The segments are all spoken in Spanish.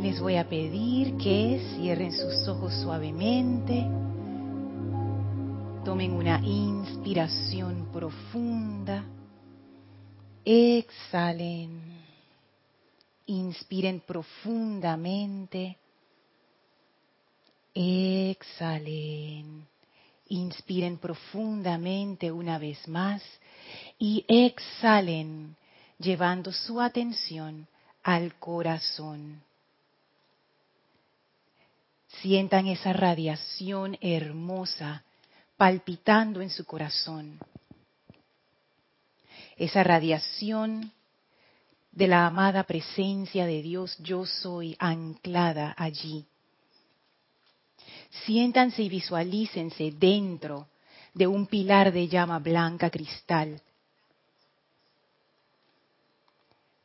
Les voy a pedir que cierren sus ojos suavemente. Tomen una inspiración profunda. Exhalen. Inspiren profundamente. Exhalen. Inspiren profundamente una vez más y exhalen llevando su atención al corazón. Sientan esa radiación hermosa palpitando en su corazón. Esa radiación de la amada presencia de Dios, yo soy anclada allí. Siéntanse y visualícense dentro de un pilar de llama blanca cristal,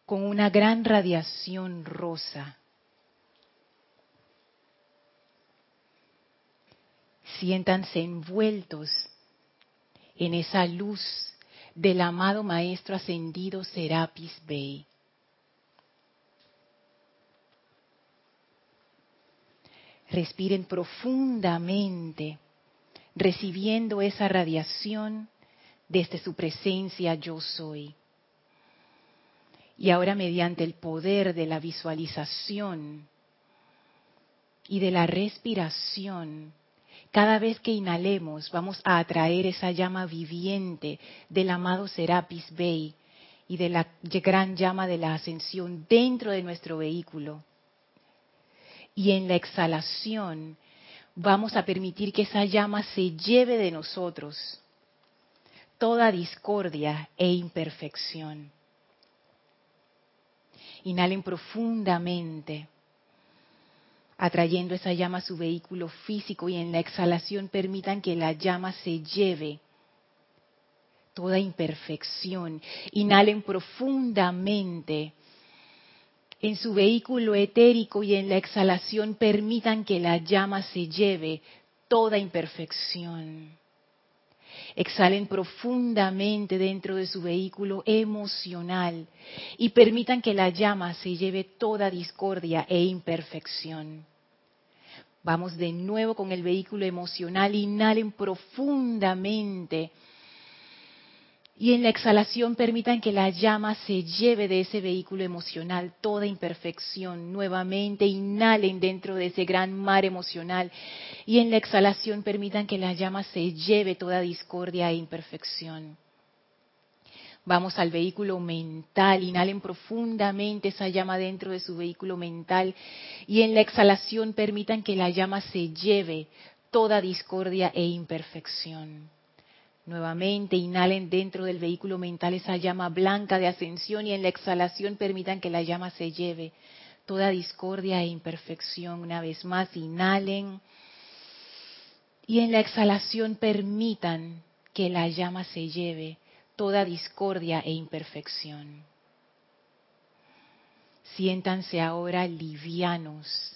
con una gran radiación rosa. Siéntanse envueltos en esa luz del amado Maestro Ascendido Serapis Bey. Respiren profundamente, recibiendo esa radiación desde su presencia yo soy. Y ahora mediante el poder de la visualización y de la respiración, cada vez que inhalemos vamos a atraer esa llama viviente del amado Serapis Bey y de la gran llama de la ascensión dentro de nuestro vehículo. Y en la exhalación vamos a permitir que esa llama se lleve de nosotros toda discordia e imperfección. Inhalen profundamente atrayendo esa llama a su vehículo físico y en la exhalación permitan que la llama se lleve toda imperfección. Inhalen profundamente en su vehículo etérico y en la exhalación permitan que la llama se lleve toda imperfección. Exhalen profundamente dentro de su vehículo emocional y permitan que la llama se lleve toda discordia e imperfección. Vamos de nuevo con el vehículo emocional, inhalen profundamente y en la exhalación permitan que la llama se lleve de ese vehículo emocional toda imperfección. Nuevamente inhalen dentro de ese gran mar emocional y en la exhalación permitan que la llama se lleve toda discordia e imperfección. Vamos al vehículo mental, inhalen profundamente esa llama dentro de su vehículo mental y en la exhalación permitan que la llama se lleve toda discordia e imperfección. Nuevamente inhalen dentro del vehículo mental esa llama blanca de ascensión y en la exhalación permitan que la llama se lleve toda discordia e imperfección. Una vez más, inhalen y en la exhalación permitan que la llama se lleve toda discordia e imperfección. Siéntanse ahora livianos,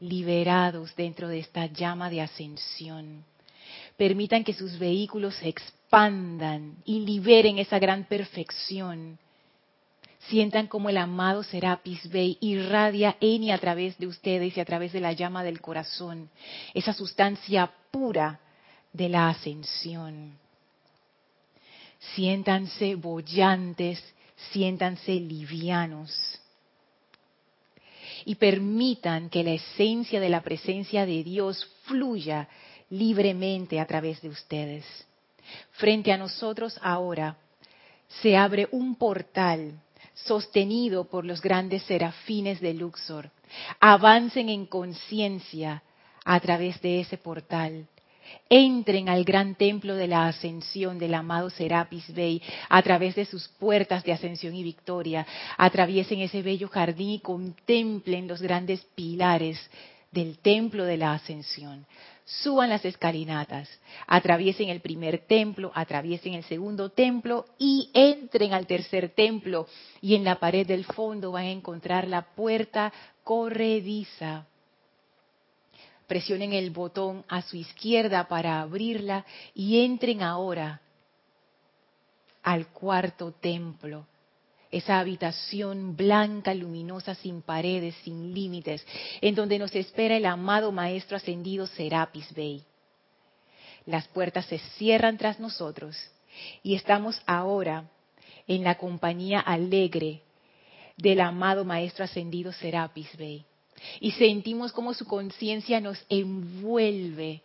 liberados dentro de esta llama de ascensión permitan que sus vehículos se expandan y liberen esa gran perfección. Sientan como el amado Serapis Bey irradia en y a través de ustedes y a través de la llama del corazón, esa sustancia pura de la ascensión. Siéntanse bollantes, siéntanse livianos. Y permitan que la esencia de la presencia de Dios fluya libremente a través de ustedes. Frente a nosotros ahora se abre un portal sostenido por los grandes serafines de Luxor. Avancen en conciencia a través de ese portal. Entren al gran templo de la ascensión del amado Serapis Bey a través de sus puertas de ascensión y victoria. Atraviesen ese bello jardín y contemplen los grandes pilares del templo de la ascensión suban las escalinatas, atraviesen el primer templo, atraviesen el segundo templo y entren al tercer templo. Y en la pared del fondo van a encontrar la puerta corrediza. Presionen el botón a su izquierda para abrirla y entren ahora al cuarto templo, esa habitación blanca, luminosa, sin paredes, sin límites, en donde nos espera el amado Maestro Ascendido Serapis Bey. Las puertas se cierran tras nosotros y estamos ahora en la compañía alegre del amado Maestro Ascendido Serapis Bey. Y sentimos como su conciencia nos envuelve,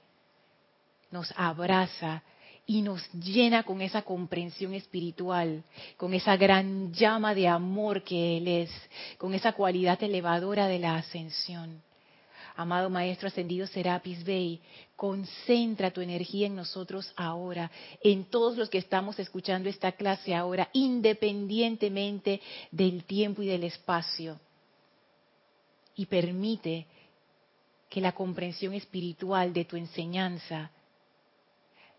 nos abraza y nos llena con esa comprensión espiritual, con esa gran llama de amor que Él es, con esa cualidad elevadora de la ascensión. Amado Maestro Ascendido Serapis Bey, concentra tu energía en nosotros ahora, en todos los que estamos escuchando esta clase ahora, independientemente del tiempo y del espacio. Y permite que la comprensión espiritual de tu enseñanza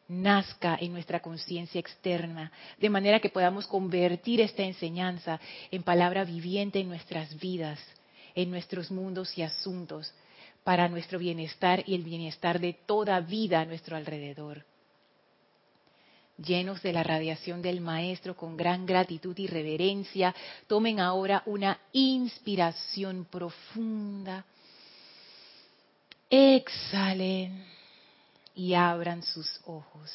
nazca en nuestra conciencia externa, de manera que podamos convertir esta enseñanza en palabra viviente en nuestras vidas, en nuestros mundos y asuntos, para nuestro bienestar y el bienestar de toda vida a nuestro alrededor. Llenos de la radiación del Maestro, con gran gratitud y reverencia, tomen ahora una inspiración profunda. Exhalen y abran sus ojos.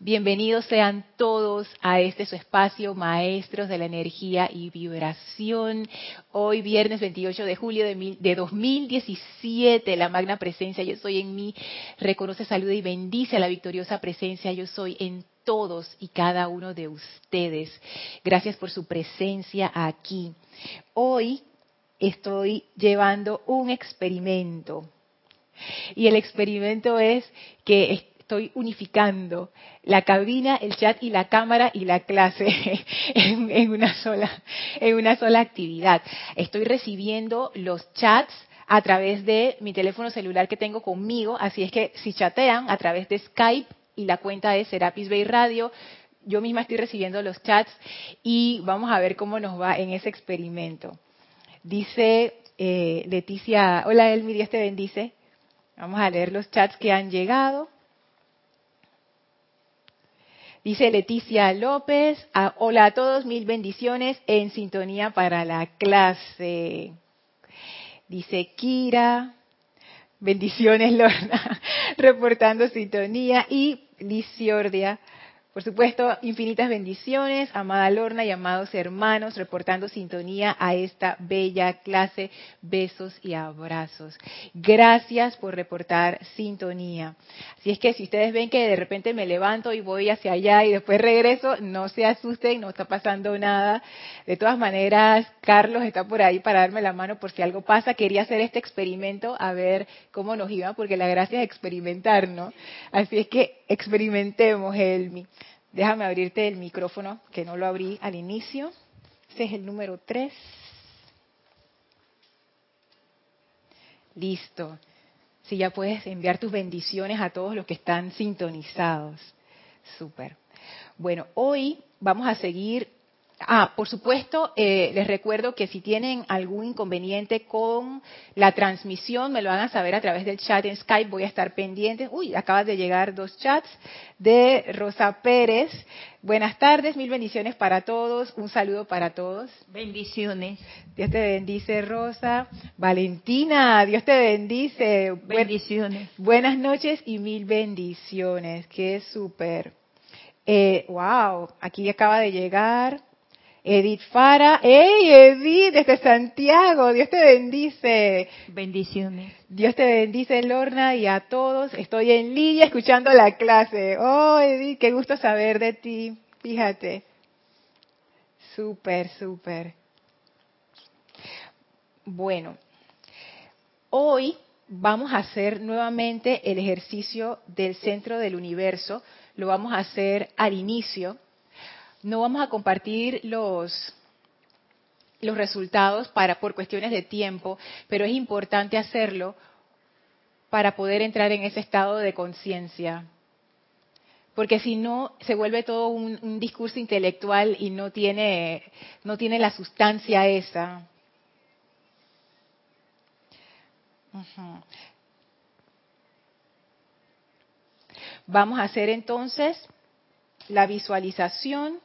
Bienvenidos sean todos a este su espacio, maestros de la energía y vibración. Hoy, viernes 28 de julio de, 2017, la magna presencia Yo Soy en mí reconoce, saluda y bendice a la victoriosa presencia Yo Soy en todos y cada uno de ustedes. Gracias por su presencia aquí. Hoy estoy llevando un experimento y el experimento es que estoy unificando la cabina, el chat y la cámara y la clase en, una sola en una sola actividad. Estoy recibiendo los chats a través de mi teléfono celular que tengo conmigo, así es que si chatean a través de Skype y la cuenta es Serapis Bay Radio, yo misma estoy recibiendo los chats y vamos a ver cómo nos va en ese experimento. Dice eh, Leticia, hola Elmi, Dios te bendice. Vamos a leer los chats que han llegado. Dice Leticia López, ah, hola a todos, mil bendiciones en sintonía para la clase. Dice Kira, bendiciones Lorna, reportando sintonía. Y Liciordia, por supuesto, infinitas bendiciones, amada Lorna y amados hermanos, reportando sintonía a esta bella clase. Besos y abrazos. Gracias por reportar sintonía. Así es que si ustedes ven que de repente me levanto y voy hacia allá y después regreso, no se asusten, no está pasando nada. De todas maneras, Carlos está por ahí para darme la mano por si algo pasa. Quería hacer este experimento a ver cómo nos iba, porque la gracia es experimentar, ¿no? Así es que experimentemos, Elmi. Déjame abrirte el micrófono, que no lo abrí al inicio. Ese es el número 3. Listo. Si ya puedes enviar tus bendiciones a todos los que están sintonizados. Súper. Bueno, hoy vamos a seguir Ah, por supuesto, eh, les recuerdo que si tienen algún inconveniente con la transmisión, me lo van a saber a través del chat en Skype. Voy a estar pendiente. Uy, acaba de llegar dos chats de Rosa Pérez. Buenas tardes, mil bendiciones para todos. Un saludo para todos. Bendiciones. Dios te bendice, Rosa. Valentina, Dios te bendice. Bendiciones. buenas noches y mil bendiciones. Qué súper. Eh, wow, aquí acaba de llegar Edith Fara. ¡Hey, Edith! Desde Santiago. Dios te bendice. Bendiciones. Dios te bendice, Lorna, y a todos. Estoy en línea escuchando la clase. Oh, Edith, qué gusto saber de ti. Fíjate. Súper, súper. Bueno, hoy vamos a hacer nuevamente el ejercicio del centro del universo. Lo vamos a hacer al inicio no vamos a compartir los, los resultados para, por cuestiones de tiempo, pero es importante hacerlo para poder entrar en ese estado de conciencia. Porque si no, se vuelve todo un, discurso intelectual y no tiene, no tiene la sustancia esa. Vamos a hacer entonces la visualización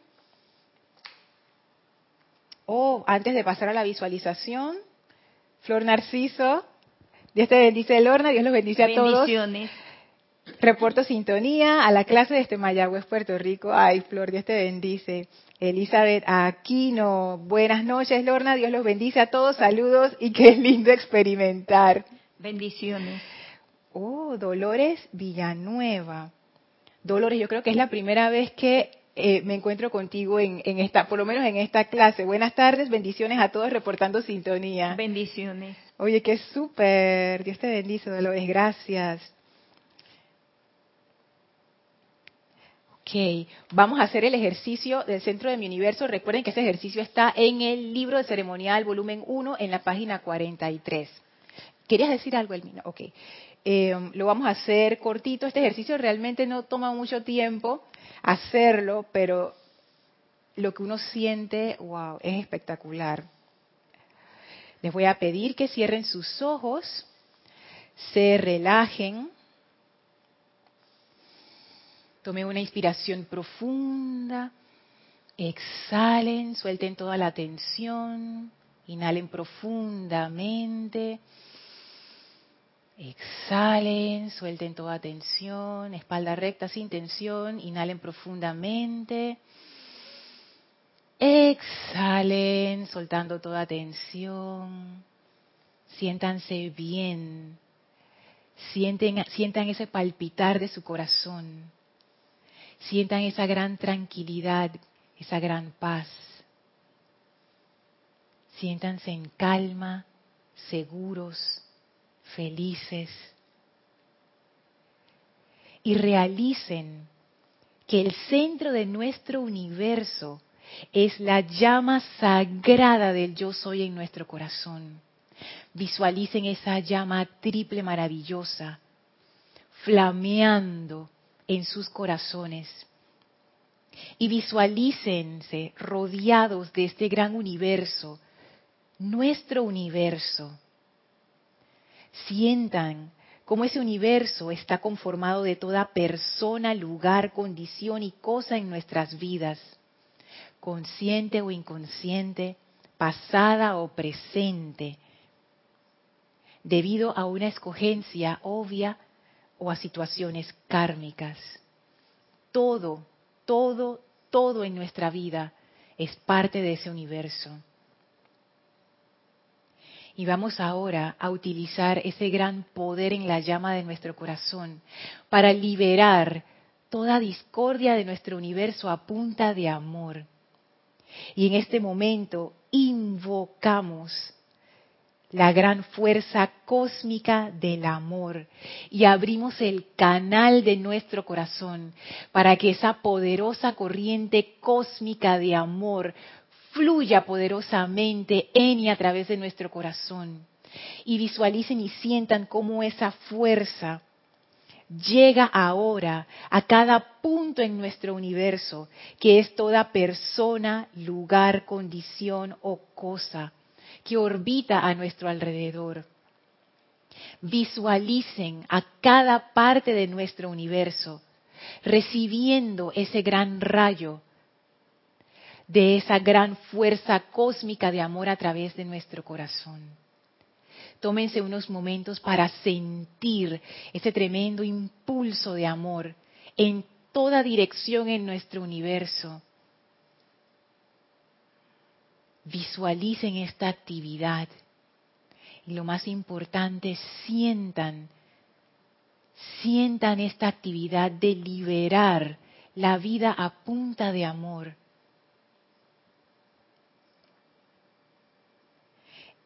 Oh, antes de pasar a la visualización, Flor Narciso, Dios te bendice, Lorna, Dios los bendice a todos. Bendiciones. Reporto sintonía a la clase de este Mayagüez, Puerto Rico. Ay, Flor, Dios te bendice. Elizabeth Aquino, buenas noches, Lorna, Dios los bendice a todos, saludos y qué lindo experimentar. Bendiciones. Oh, Dolores Villanueva. Dolores, yo creo que es la primera vez que eh, me encuentro contigo en, en esta, por lo menos en esta clase. Buenas tardes, bendiciones a todos reportando sintonía. Bendiciones. Oye, qué súper. Dios te bendice, Dolores. Gracias. Ok, vamos a hacer el ejercicio del centro de mi universo. Recuerden que ese ejercicio está en el libro de ceremonial, volumen 1, en la página 43. ¿Querías decir algo, Elmina? Ok. Eh, lo vamos a hacer cortito. Este ejercicio realmente no toma mucho tiempo hacerlo, pero lo que uno siente, wow, es espectacular. Les voy a pedir que cierren sus ojos, se relajen, tomen una inspiración profunda, exhalen, suelten toda la tensión, inhalen profundamente. Exhalen, suelten toda tensión, espalda recta sin tensión, inhalen profundamente. Exhalen, soltando toda tensión. Siéntanse bien. Sienten, sientan ese palpitar de su corazón. Sientan esa gran tranquilidad, esa gran paz. Siéntanse en calma, seguros, felices. Y realicen que el centro de nuestro universo es la llama sagrada del yo soy en nuestro corazón. Visualicen esa llama triple maravillosa, flameando en sus corazones. Y visualícense rodeados de este gran universo, nuestro universo. Sientan cómo ese universo está conformado de toda persona, lugar, condición y cosa en nuestras vidas consciente o inconsciente, pasada o presente, debido a una escogencia obvia o a situaciones kármicas. Todo, todo, todo en nuestra vida es parte de ese universo. Y vamos ahora a utilizar ese gran poder en la llama de nuestro corazón para liberar toda discordia de nuestro universo a punta de amor. Y en este momento invocamos la gran fuerza cósmica del amor y abrimos el canal de nuestro corazón para que esa poderosa corriente cósmica de amor fluya poderosamente en y a través de nuestro corazón. Y visualicen y sientan cómo esa fuerza llega ahora a cada punto en nuestro universo, que es toda persona, lugar, condición o cosa que orbita a nuestro alrededor. Visualicen a cada parte de nuestro universo recibiendo ese gran rayo de esa gran fuerza cósmica de amor a través de nuestro corazón. Tómense unos momentos para sentir ese tremendo impulso de amor en toda dirección en nuestro universo. Visualicen esta actividad. Y lo más importante, sientan, sientan esta actividad de liberar la vida a punta de amor.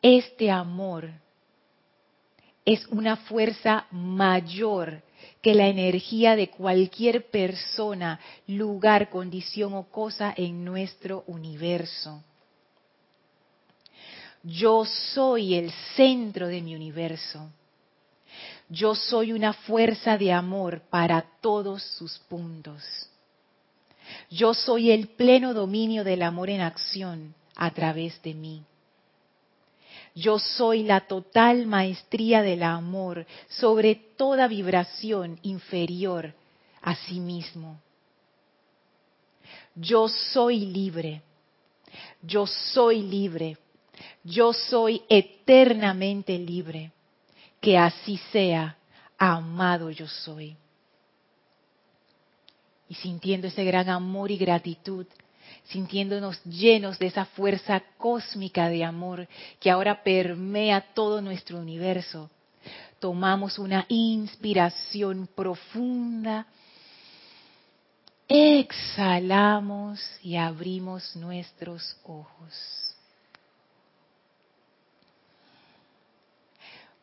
Este amor es una fuerza mayor que la energía de cualquier persona, lugar, condición o cosa en nuestro universo. Yo soy el centro de mi universo. Yo soy una fuerza de amor para todos sus puntos. Yo soy el pleno dominio del amor en acción a través de mí. Yo soy la total maestría del amor sobre toda vibración inferior a sí mismo. Yo soy libre. Yo soy libre. Yo soy eternamente libre. Que así sea. Amado yo soy. Y sintiendo ese gran amor y gratitud, sintiéndonos llenos de esa fuerza cósmica de amor que ahora permea todo nuestro universo, tomamos una inspiración profunda, exhalamos y abrimos nuestros ojos.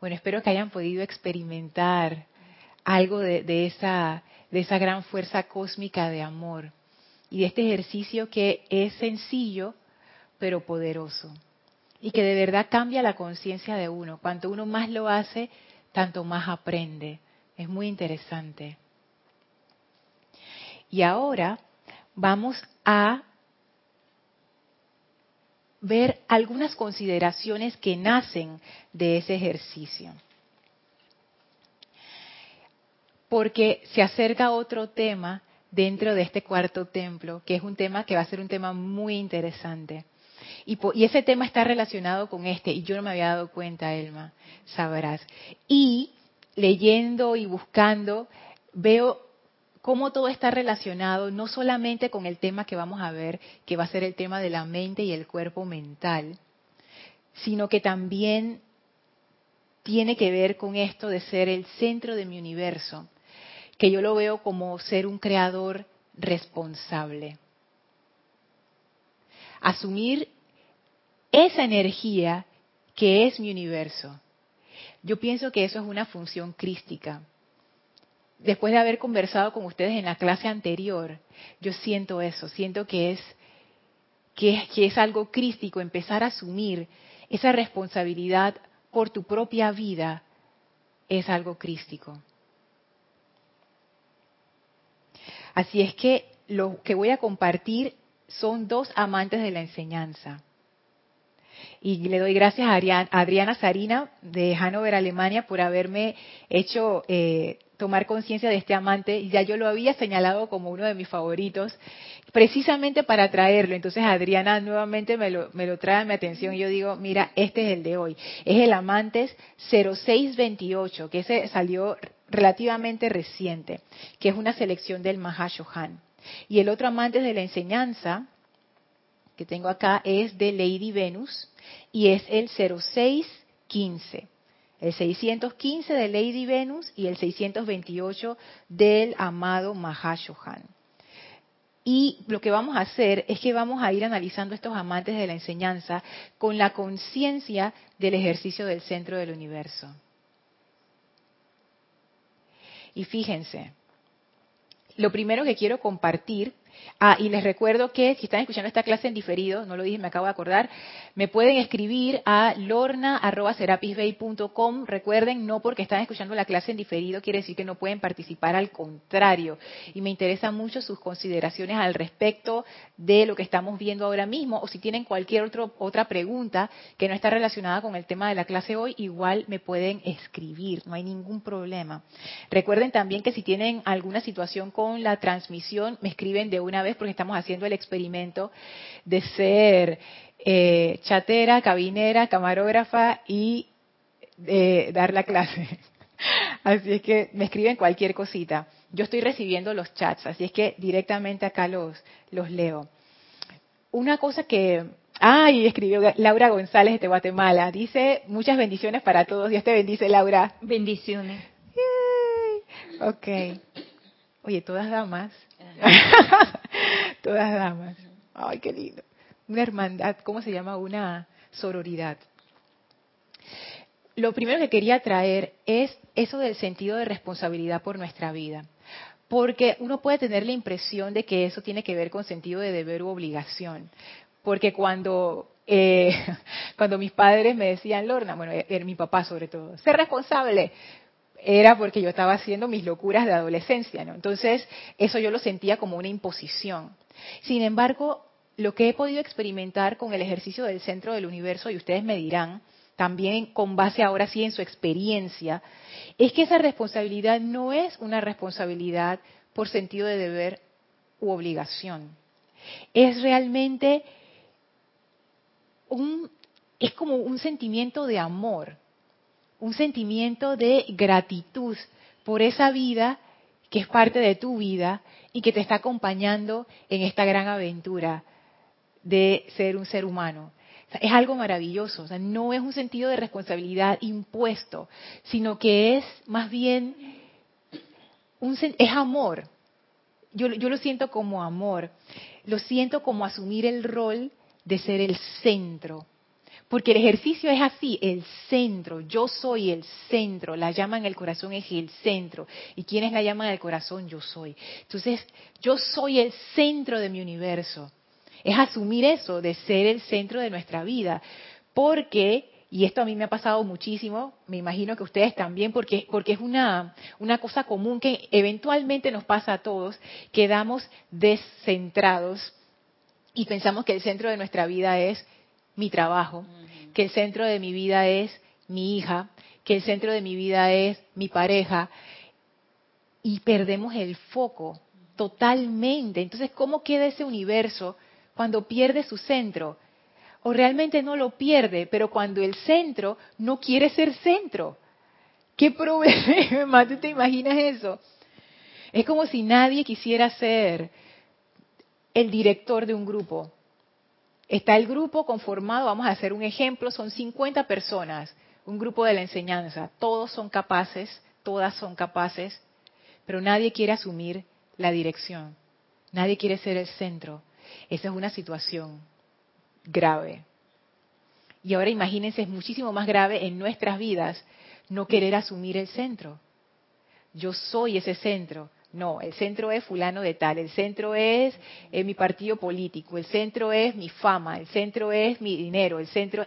Bueno, espero que hayan podido experimentar algo de, esa, de esa gran fuerza cósmica de amor y de este ejercicio que es sencillo pero poderoso y que de verdad cambia la conciencia de uno. Cuanto uno más lo hace, tanto más aprende. Es muy interesante. Y ahora vamos a ver algunas consideraciones que nacen de ese ejercicio. Porque se acerca otro tema dentro de este cuarto templo, que es un tema que va a ser un tema muy interesante. Y, ese tema está relacionado con este, y yo no me había dado cuenta, Elma, sabrás. Y leyendo y buscando, veo cómo todo está relacionado no solamente con el tema que vamos a ver, que va a ser el tema de la mente y el cuerpo mental, sino que también tiene que ver con esto de ser el centro de mi universo, que yo lo veo como ser un creador responsable. Asumir esa energía que es mi universo. Yo pienso que eso es una función crística. Después de haber conversado con ustedes en la clase anterior, yo siento eso, siento que es, que es, algo crístico empezar a asumir esa responsabilidad por tu propia vida, es algo crístico. Así es que lo que voy a compartir son dos amantes de la enseñanza y le doy gracias a Adriana Sarina de Hannover, Alemania, por haberme hecho eh, tomar conciencia de este amante. Ya yo lo había señalado como uno de mis favoritos, precisamente para traerlo. Entonces Adriana nuevamente me lo, me lo trae a mi atención y yo digo, mira, este es el de hoy. Es el Amantes 0628, que ese salió relativamente reciente, que es una selección del Mahashohan. Y el otro Amantes de la Enseñanza, que tengo acá, es de Lady Venus, y es el 0615. El 615 de Lady Venus y el 628 del amado Mahashohan. Y lo que vamos a hacer es que vamos a ir analizando estos amantes de la enseñanza con la conciencia del ejercicio del centro del universo. Y fíjense, lo primero que quiero compartir Ah, y les recuerdo que si están escuchando esta clase en diferido, no lo dije, me acabo de acordar, me pueden escribir a lorna.serapisbay.com. Recuerden, no porque están escuchando la clase en diferido quiere decir que no pueden participar, al contrario. Y me interesan mucho sus consideraciones al respecto de lo que estamos viendo ahora mismo, o si tienen cualquier otro, otra pregunta que no está relacionada con el tema de la clase hoy, igual me pueden escribir, no hay ningún problema. Recuerden también que si tienen alguna situación con la transmisión, me escriben de una vez porque estamos haciendo el experimento de ser eh, chatera, cabinera, camarógrafa y eh, dar la clase. Así es que me escriben cualquier cosita. Yo estoy recibiendo los chats, así es que directamente acá los, los leo. Una cosa que... Ay, escribió Laura González de Guatemala. Dice, muchas bendiciones para todos. Dios te bendice, Laura. Bendiciones. Ok. Oye, todas damas. Todas damas. Ay, qué lindo. Una hermandad, ¿cómo se llama? Una sororidad. Lo primero que quería traer es eso del sentido de responsabilidad por nuestra vida. Porque uno puede tener la impresión de que eso tiene que ver con sentido de deber u obligación. Porque cuando, eh, cuando mis padres me decían, Lorna, bueno, era mi papá sobre todo, ser responsable, era porque yo estaba haciendo mis locuras de adolescencia, ¿no? Entonces, eso yo lo sentía como una imposición. Sin embargo, lo que he podido experimentar con el ejercicio del centro del universo, y ustedes me dirán, también con base ahora sí en su experiencia, es que esa responsabilidad no es una responsabilidad por sentido de deber u obligación. Es realmente un, es como un sentimiento de amor, un sentimiento de gratitud por esa vida que es parte de tu vida y que te está acompañando en esta gran aventura de ser un ser humano. es algo maravilloso, no es un sentido de responsabilidad impuesto, sino que es más bien un, es amor. Yo, yo lo siento como amor, lo siento como asumir el rol de ser el centro. Porque el ejercicio es así, el centro, yo soy el centro, la llama en el corazón es el centro. ¿Y quién es la llama del corazón? Yo soy. Entonces, yo soy el centro de mi universo. Es asumir eso, de ser el centro de nuestra vida. Porque, y esto a mí me ha pasado muchísimo, me imagino que ustedes también, porque, porque es una, una cosa común que eventualmente nos pasa a todos, quedamos descentrados y pensamos que el centro de nuestra vida es mi trabajo, que el centro de mi vida es mi hija, que el centro de mi vida es mi pareja, y perdemos el foco totalmente. Entonces, ¿cómo queda ese universo cuando pierde su centro? O realmente no lo pierde, pero cuando el centro no quiere ser centro. ¿Qué problema? ¿Tú te imaginas eso? Es como si nadie quisiera ser el director de un grupo. Está el grupo conformado, vamos a hacer un ejemplo, son 50 personas, un grupo de la enseñanza. Todos son capaces, todas son capaces, pero nadie quiere asumir la dirección. Nadie quiere ser el centro. Esa es una situación grave. Y ahora imagínense, es muchísimo más grave en nuestras vidas no querer asumir el centro. Yo soy ese centro. No, el centro es fulano de tal, el centro es eh, mi partido político, el centro es mi fama, el centro es mi dinero, el centro...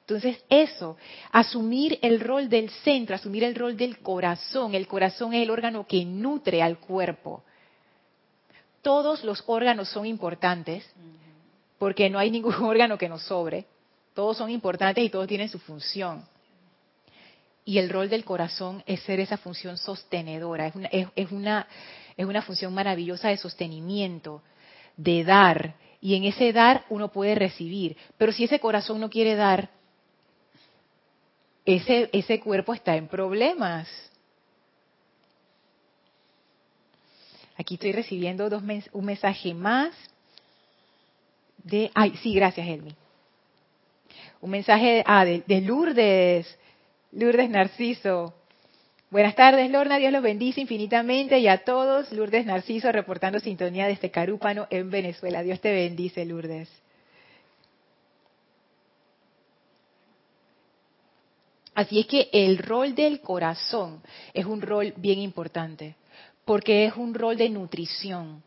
Entonces eso, asumir el rol del centro, asumir el rol del corazón, el corazón es el órgano que nutre al cuerpo. Todos los órganos son importantes, porque no hay ningún órgano que nos sobre, todos son importantes y todos tienen su función y el rol del corazón es ser esa función sostenedora, es una, es, una, es una función maravillosa de sostenimiento, de dar, y en ese dar uno puede recibir, pero si ese corazón no quiere dar, ese, ese cuerpo está en problemas. Aquí estoy recibiendo dos un mensaje más de, ay, sí, gracias, Elmi. Un mensaje ah, de, de Lourdes Lourdes Narciso. Buenas tardes, Lorna. Dios los bendice infinitamente y a todos. Lourdes Narciso reportando sintonía desde Carúpano en Venezuela. Dios te bendice, Lourdes. Así es que el rol del corazón es un rol bien importante, porque es un rol de nutrición.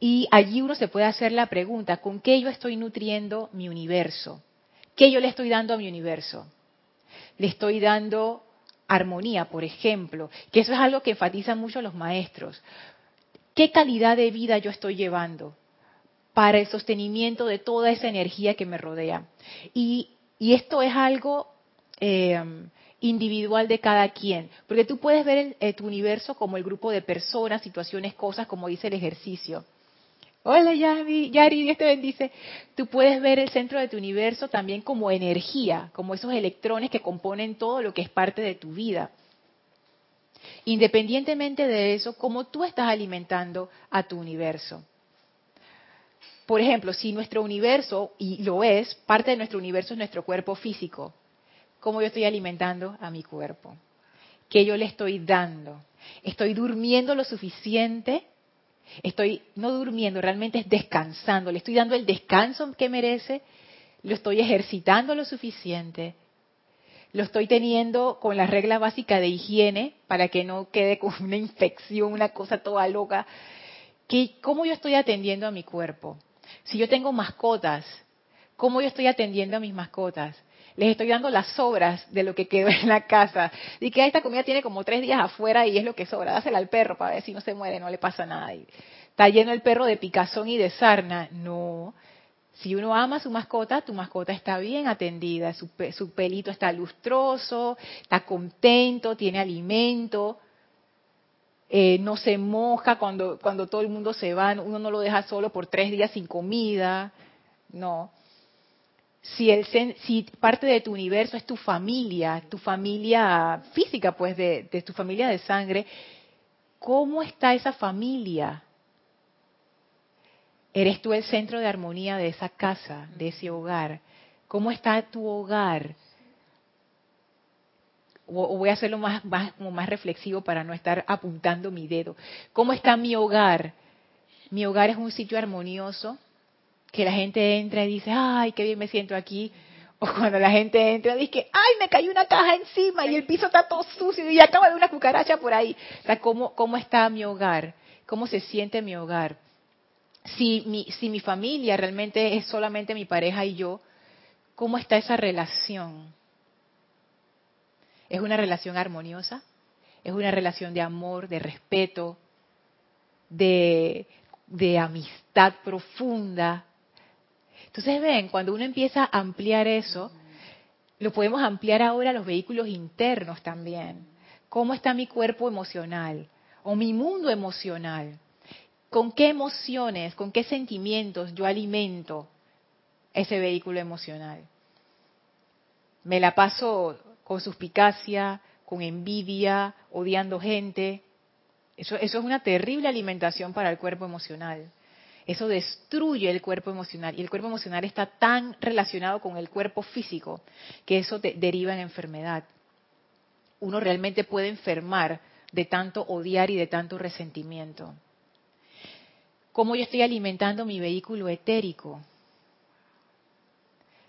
Y allí uno se puede hacer la pregunta, ¿con qué yo estoy nutriendo mi universo? ¿Qué yo le estoy dando a mi universo? Le estoy dando armonía, por ejemplo, que eso es algo que enfatizan mucho los maestros. ¿Qué calidad de vida yo estoy llevando para el sostenimiento de toda esa energía que me rodea? Y, esto es algo eh, individual de cada quien, porque tú puedes ver tu universo como el grupo de personas, situaciones, cosas, como dice el ejercicio. Hola Yari, Yari, Dios te bendice. Tú puedes ver el centro de tu universo también como energía, como esos electrones que componen todo lo que es parte de tu vida. Independientemente de eso, cómo tú estás alimentando a tu universo. Por ejemplo, si nuestro universo, y lo es, parte de nuestro universo es nuestro cuerpo físico, ¿cómo yo estoy alimentando a mi cuerpo? ¿Qué yo le estoy dando? ¿Estoy durmiendo lo suficiente Estoy no durmiendo, realmente es descansando. Le estoy dando el descanso que merece, lo estoy ejercitando lo suficiente, lo estoy teniendo con la regla básica de higiene para que no quede con una infección, una cosa toda loca. ¿Cómo yo estoy atendiendo a mi cuerpo? Si yo tengo mascotas, ¿cómo yo estoy atendiendo a mis mascotas? Les estoy dando las sobras de lo que quedó en la casa. Y que esta comida tiene como tres días afuera y es lo que sobra. Dásela al perro para ver si no se muere, no le pasa nada. Y está lleno el perro de picazón y de sarna. No. Si uno ama a su mascota, tu mascota está bien atendida, su, su pelito está lustroso, está contento, tiene alimento, eh, no se moja cuando, cuando todo el mundo se va, uno no lo deja solo por tres días sin comida, no. Si, el, si parte de tu universo es tu familia, tu familia física, pues de, de tu familia de sangre, ¿cómo está esa familia? ¿Eres tú el centro de armonía de esa casa, de ese hogar? ¿Cómo está tu hogar? O, voy a hacerlo más, más, como más reflexivo para no estar apuntando mi dedo. ¿Cómo está mi hogar? Mi hogar es un sitio armonioso, que la gente entra y dice, ay, qué bien me siento aquí. O cuando la gente entra y dice, ay, me cayó una caja encima y el piso está todo sucio y acaba de una cucaracha por ahí. O sea, ¿cómo, cómo está mi hogar? ¿Cómo se siente mi hogar? Si mi, si mi familia realmente es solamente mi pareja y yo, ¿cómo está esa relación? ¿Es una relación armoniosa? ¿Es una relación de amor, de respeto, de, de amistad profunda? Entonces ven, cuando uno empieza a ampliar eso, lo podemos ampliar ahora a los vehículos internos también. ¿Cómo está mi cuerpo emocional o mi mundo emocional? ¿Con qué emociones, con qué sentimientos yo alimento ese vehículo emocional? Me la paso con suspicacia, con envidia, odiando gente. Eso, eso es una terrible alimentación para el cuerpo emocional. Eso destruye el cuerpo emocional y el cuerpo emocional está tan relacionado con el cuerpo físico que eso deriva en enfermedad. Uno realmente puede enfermar de tanto odiar y de tanto resentimiento. ¿Cómo yo estoy alimentando mi vehículo etérico?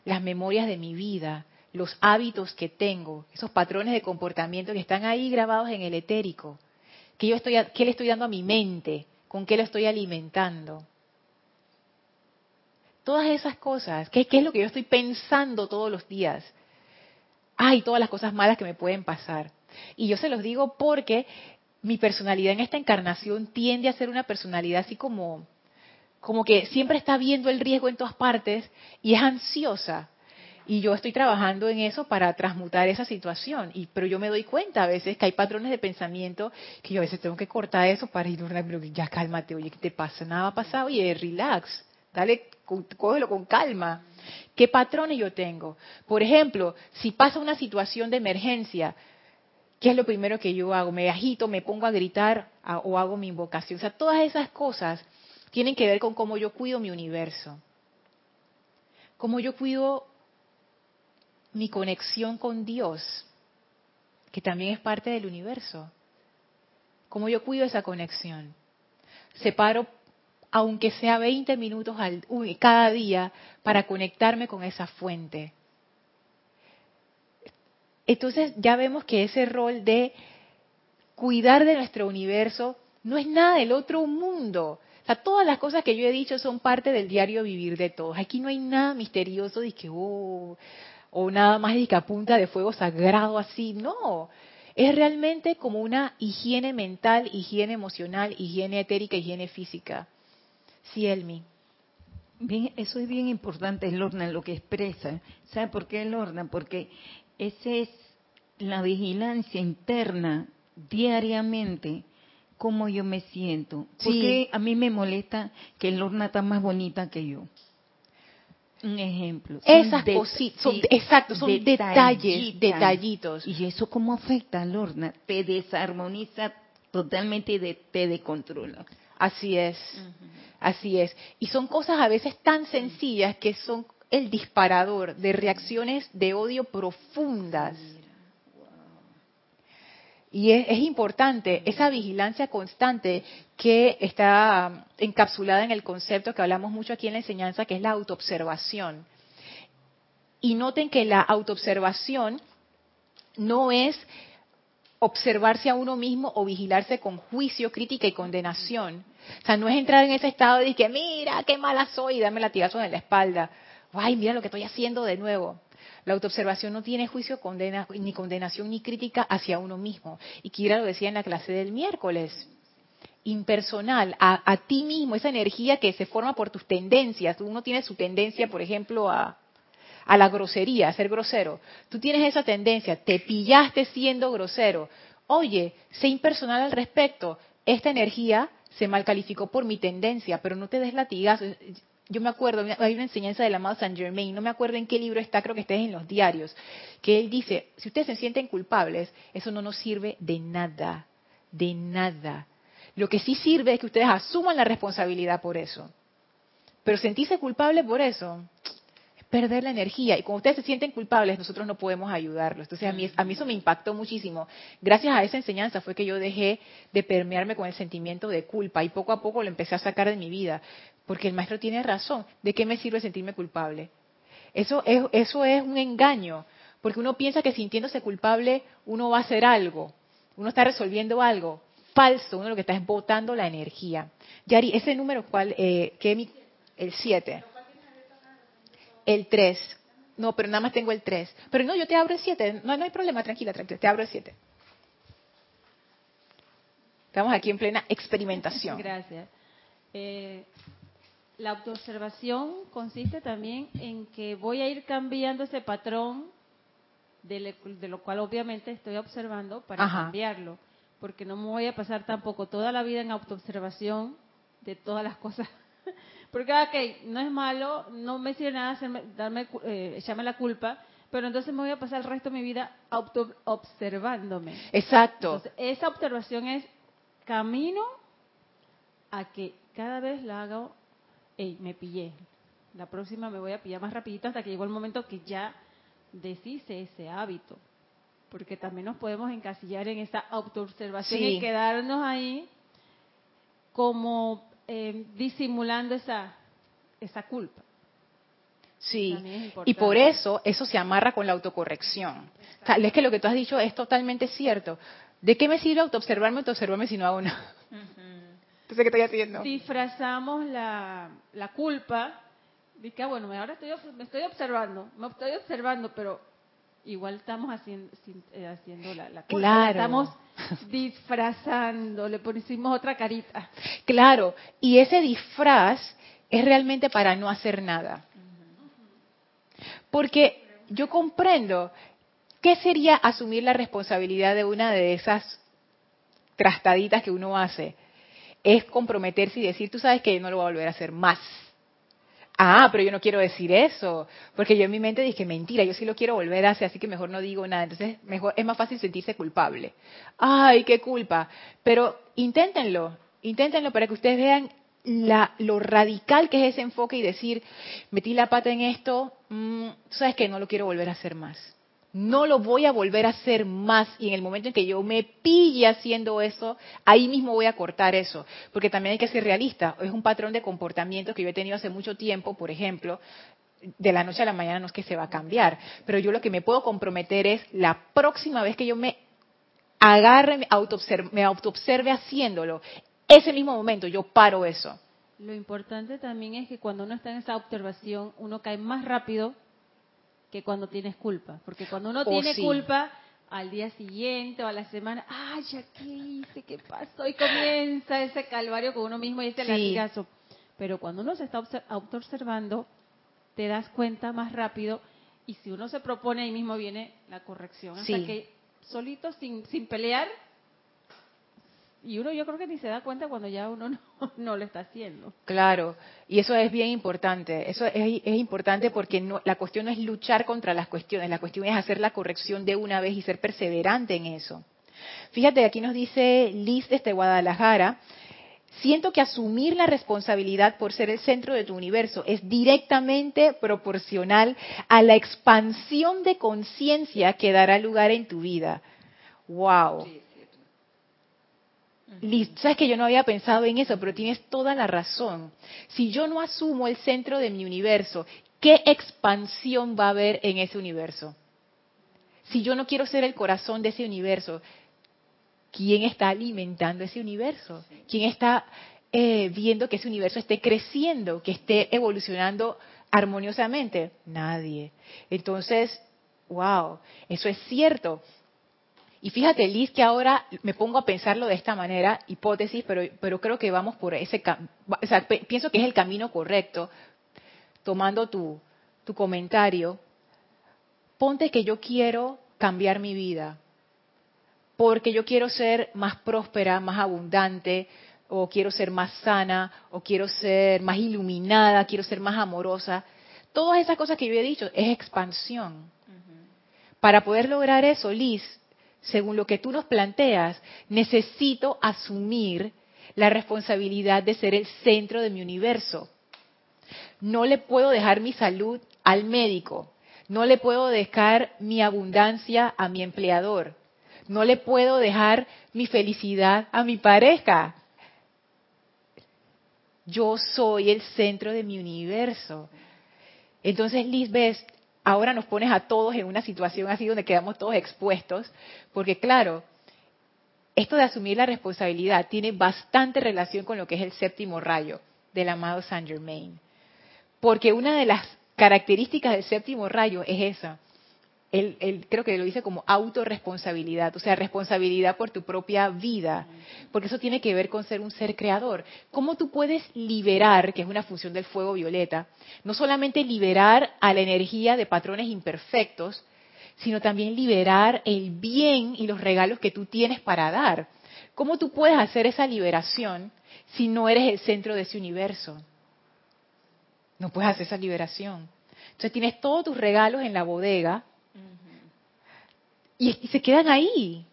Las memorias de mi vida, los hábitos que tengo, esos patrones de comportamiento que están ahí grabados en el etérico. ¿Qué, yo estoy, qué le estoy dando a mi mente? ¿Con qué lo estoy alimentando? Todas esas cosas. ¿Qué, es lo que yo estoy pensando todos los días? Ay, todas las cosas malas que me pueden pasar. Y yo se los digo porque mi personalidad en esta encarnación tiende a ser una personalidad así como, como que siempre está viendo el riesgo en todas partes y es ansiosa. Y yo estoy trabajando en eso para transmutar esa situación. Y, pero yo me doy cuenta a veces que hay patrones de pensamiento que yo a veces tengo que cortar eso para ir, pero ya cálmate, oye, ¿qué te pasa? Nada ha pasado, oye, relax. Dale, cógelo con calma. ¿Qué patrones yo tengo? Por ejemplo, si pasa una situación de emergencia, ¿qué es lo primero que yo hago? Me agito, me pongo a gritar o hago mi invocación. O sea, todas esas cosas tienen que ver con cómo yo cuido mi universo. Cómo yo cuido mi conexión con Dios, que también es parte del universo. Cómo yo cuido esa conexión. Separo aunque sea 20 minutos al, cada día, para conectarme con esa fuente. Entonces ya vemos que ese rol de cuidar de nuestro universo no es nada del otro mundo. O sea, todas las cosas que yo he dicho son parte del diario vivir de todos. Aquí no hay nada misterioso de que, oh, o nada más de que punta de fuego sagrado así. No, es realmente como una higiene mental, higiene emocional, higiene etérica, higiene física. Sí, Elmi. Bien, eso es bien importante, Lorna, lo que expresa. ¿Sabe por qué, Lorna? Porque esa es la vigilancia interna diariamente, cómo yo me siento. Porque a mí me molesta que Lorna está más bonita que yo. Un ejemplo. Esas cositas, exacto, son detalles, detallitos. ¿Y eso cómo afecta a Lorna? Te desarmoniza totalmente y te descontrola. Así es. Así es. Y son cosas a veces tan sencillas que son el disparador de reacciones de odio profundas. Y es, importante esa vigilancia constante que está encapsulada en el concepto que hablamos mucho aquí en la enseñanza, que es la autoobservación. Y noten que la autoobservación no es observarse a uno mismo o vigilarse con juicio, crítica y condenación. O sea, no es entrar en ese estado de que, mira, qué mala soy, y darme latigazos en la espalda. Ay, mira lo que estoy haciendo de nuevo. La autoobservación no tiene juicio, condena, ni condenación, ni crítica hacia uno mismo. Y Kira lo decía en la clase del miércoles. Impersonal, a, a ti mismo, esa energía que se forma por tus tendencias. Uno tiene su tendencia, por ejemplo, a, a la grosería, a ser grosero. Tú tienes esa tendencia, te pillaste siendo grosero. Oye, sé impersonal al respecto. Esta energía se mal calificó por mi tendencia, pero no te des latigazos. yo me acuerdo, hay una enseñanza del amado Saint Germain, no me acuerdo en qué libro está, creo que está en los diarios, que él dice, si ustedes se sienten culpables, eso no nos sirve de nada, de nada. Lo que sí sirve es que ustedes asuman la responsabilidad por eso. Pero sentirse culpable por eso, perder la energía. Y cuando ustedes se sienten culpables, nosotros no podemos ayudarlos. Entonces, a mí, a mí eso me impactó muchísimo. Gracias a esa enseñanza fue que yo dejé de permearme con el sentimiento de culpa y poco a poco lo empecé a sacar de mi vida. Porque el maestro tiene razón. ¿De qué me sirve sentirme culpable? Eso es, eso es un engaño. Porque uno piensa que sintiéndose culpable uno va a hacer algo. Uno está resolviendo algo. Falso. Uno lo que está es botando la energía. Yari, ese número cuál, eh, que el 7. El 3. No, pero nada más tengo el 3. Pero no, yo te abro el 7. No, no hay problema, tranquila, tranquila. Te abro el 7. Estamos aquí en plena experimentación. Gracias. Eh, la autoobservación consiste también en que voy a ir cambiando ese patrón de, lo cual obviamente estoy observando para cambiarlo, porque no me voy a pasar tampoco toda la vida en autoobservación de todas las cosas porque, ok, no es malo, no me sirve nada hacerme, darme, eh, echarme la culpa, pero entonces me voy a pasar el resto de mi vida auto observándome. Exacto. Entonces, esa observación es camino a que cada vez la hago, hey, me pillé. La próxima me voy a pillar más rapidito hasta que llegó el momento que ya deshice ese hábito. Porque también nos podemos encasillar en esa autoobservación y quedarnos ahí como eh, disimulando esa, esa culpa. Sí, y por eso eso se amarra con la autocorrección. es que lo que tú has dicho es totalmente cierto. ¿De qué me sirve autoobservarme, autoobservarme si no hago nada? Entonces, ¿qué estoy haciendo? Disfrazamos la, la culpa de que, ah, bueno, ahora estoy, me estoy observando, me estoy observando, pero igual estamos haciendo, eh, haciendo la, la Claro. Estamos disfrazando, le pusimos otra carita. Claro, y ese disfraz es realmente para no hacer nada. Porque yo comprendo, ¿qué sería asumir la responsabilidad de una de esas trastaditas que uno hace? Es comprometerse y decir, tú sabes que no lo voy a volver a hacer más Ah, pero yo no quiero decir eso, porque yo en mi mente dije, mentira, yo sí lo quiero volver a hacer, así que mejor no digo nada. Entonces, mejor es más fácil sentirse culpable. Ay, qué culpa. Pero inténtenlo, inténtenlo para que ustedes vean la, lo radical que es ese enfoque y decir, metí la pata en esto, mmm, sabes que no lo quiero volver a hacer más no lo voy a volver a hacer más y en el momento en que yo me pille haciendo eso, ahí mismo voy a cortar eso, porque también hay que ser realista, es un patrón de comportamiento que yo he tenido hace mucho tiempo, por ejemplo, de la noche a la mañana no es que se va a cambiar, pero yo lo que me puedo comprometer es la próxima vez que yo me agarre, me autoobserve, me autoobserve haciéndolo, ese mismo momento yo paro eso. Lo importante también es que cuando uno está en esa observación, uno cae más rápido que cuando tienes culpa. Porque cuando uno oh, tiene culpa, al día siguiente o a la semana, ay, ya qué hice, qué pasó, y comienza ese calvario con uno mismo y ese latigazo. Pero cuando uno se está auto-observando, te das cuenta más rápido y si uno se propone ahí mismo viene la corrección. Hasta que solito, sin, sin pelear, y uno yo creo que ni se da cuenta cuando ya uno no, lo está haciendo. Claro, y eso es bien importante. Eso es, importante porque no, la cuestión no es luchar contra las cuestiones, la cuestión es hacer la corrección de una vez y ser perseverante en eso. Fíjate, aquí nos dice Liz desde Guadalajara, siento que asumir la responsabilidad por ser el centro de tu universo es directamente proporcional a la expansión de conciencia que dará lugar en tu vida. ¡Wow! Listo, sabes que yo no había pensado en eso, pero tienes toda la razón. Si yo no asumo el centro de mi universo, ¿qué expansión va a haber en ese universo? Si yo no quiero ser el corazón de ese universo, ¿quién está alimentando ese universo? ¿Quién está eh, viendo que ese universo esté creciendo, que esté evolucionando armoniosamente? Nadie. Entonces, wow, eso es cierto. Y fíjate, Liz, que ahora me pongo a pensarlo de esta manera, hipótesis, pero, pero creo que vamos por ese o sea, pienso que es el camino correcto, tomando tu, tu comentario. Ponte que yo quiero cambiar mi vida, porque yo quiero ser más próspera, más abundante, o quiero ser más sana, o quiero ser más iluminada, quiero ser más amorosa. Todas esas cosas que yo he dicho es expansión. Para poder lograr eso, Liz, según lo que tú nos planteas, necesito asumir la responsabilidad de ser el centro de mi universo. No le puedo dejar mi salud al médico, no le puedo dejar mi abundancia a mi empleador, no le puedo dejar mi felicidad a mi pareja. Yo soy el centro de mi universo. Entonces, Lisbeth, ahora nos pones a todos en una situación así donde quedamos todos expuestos, porque claro, esto de asumir la responsabilidad tiene bastante relación con lo que es el séptimo rayo del amado Saint Germain. Porque una de las características del séptimo rayo es esa, él, creo que lo dice como autorresponsabilidad, o sea, responsabilidad por tu propia vida, porque eso tiene que ver con ser un ser creador. ¿Cómo tú puedes liberar, que es una función del fuego violeta, no solamente liberar a la energía de patrones imperfectos, sino también liberar el bien y los regalos que tú tienes para dar? ¿Cómo tú puedes hacer esa liberación si no eres el centro de ese universo? No puedes hacer esa liberación. Entonces tienes todos tus regalos en la bodega, y, se quedan ahí.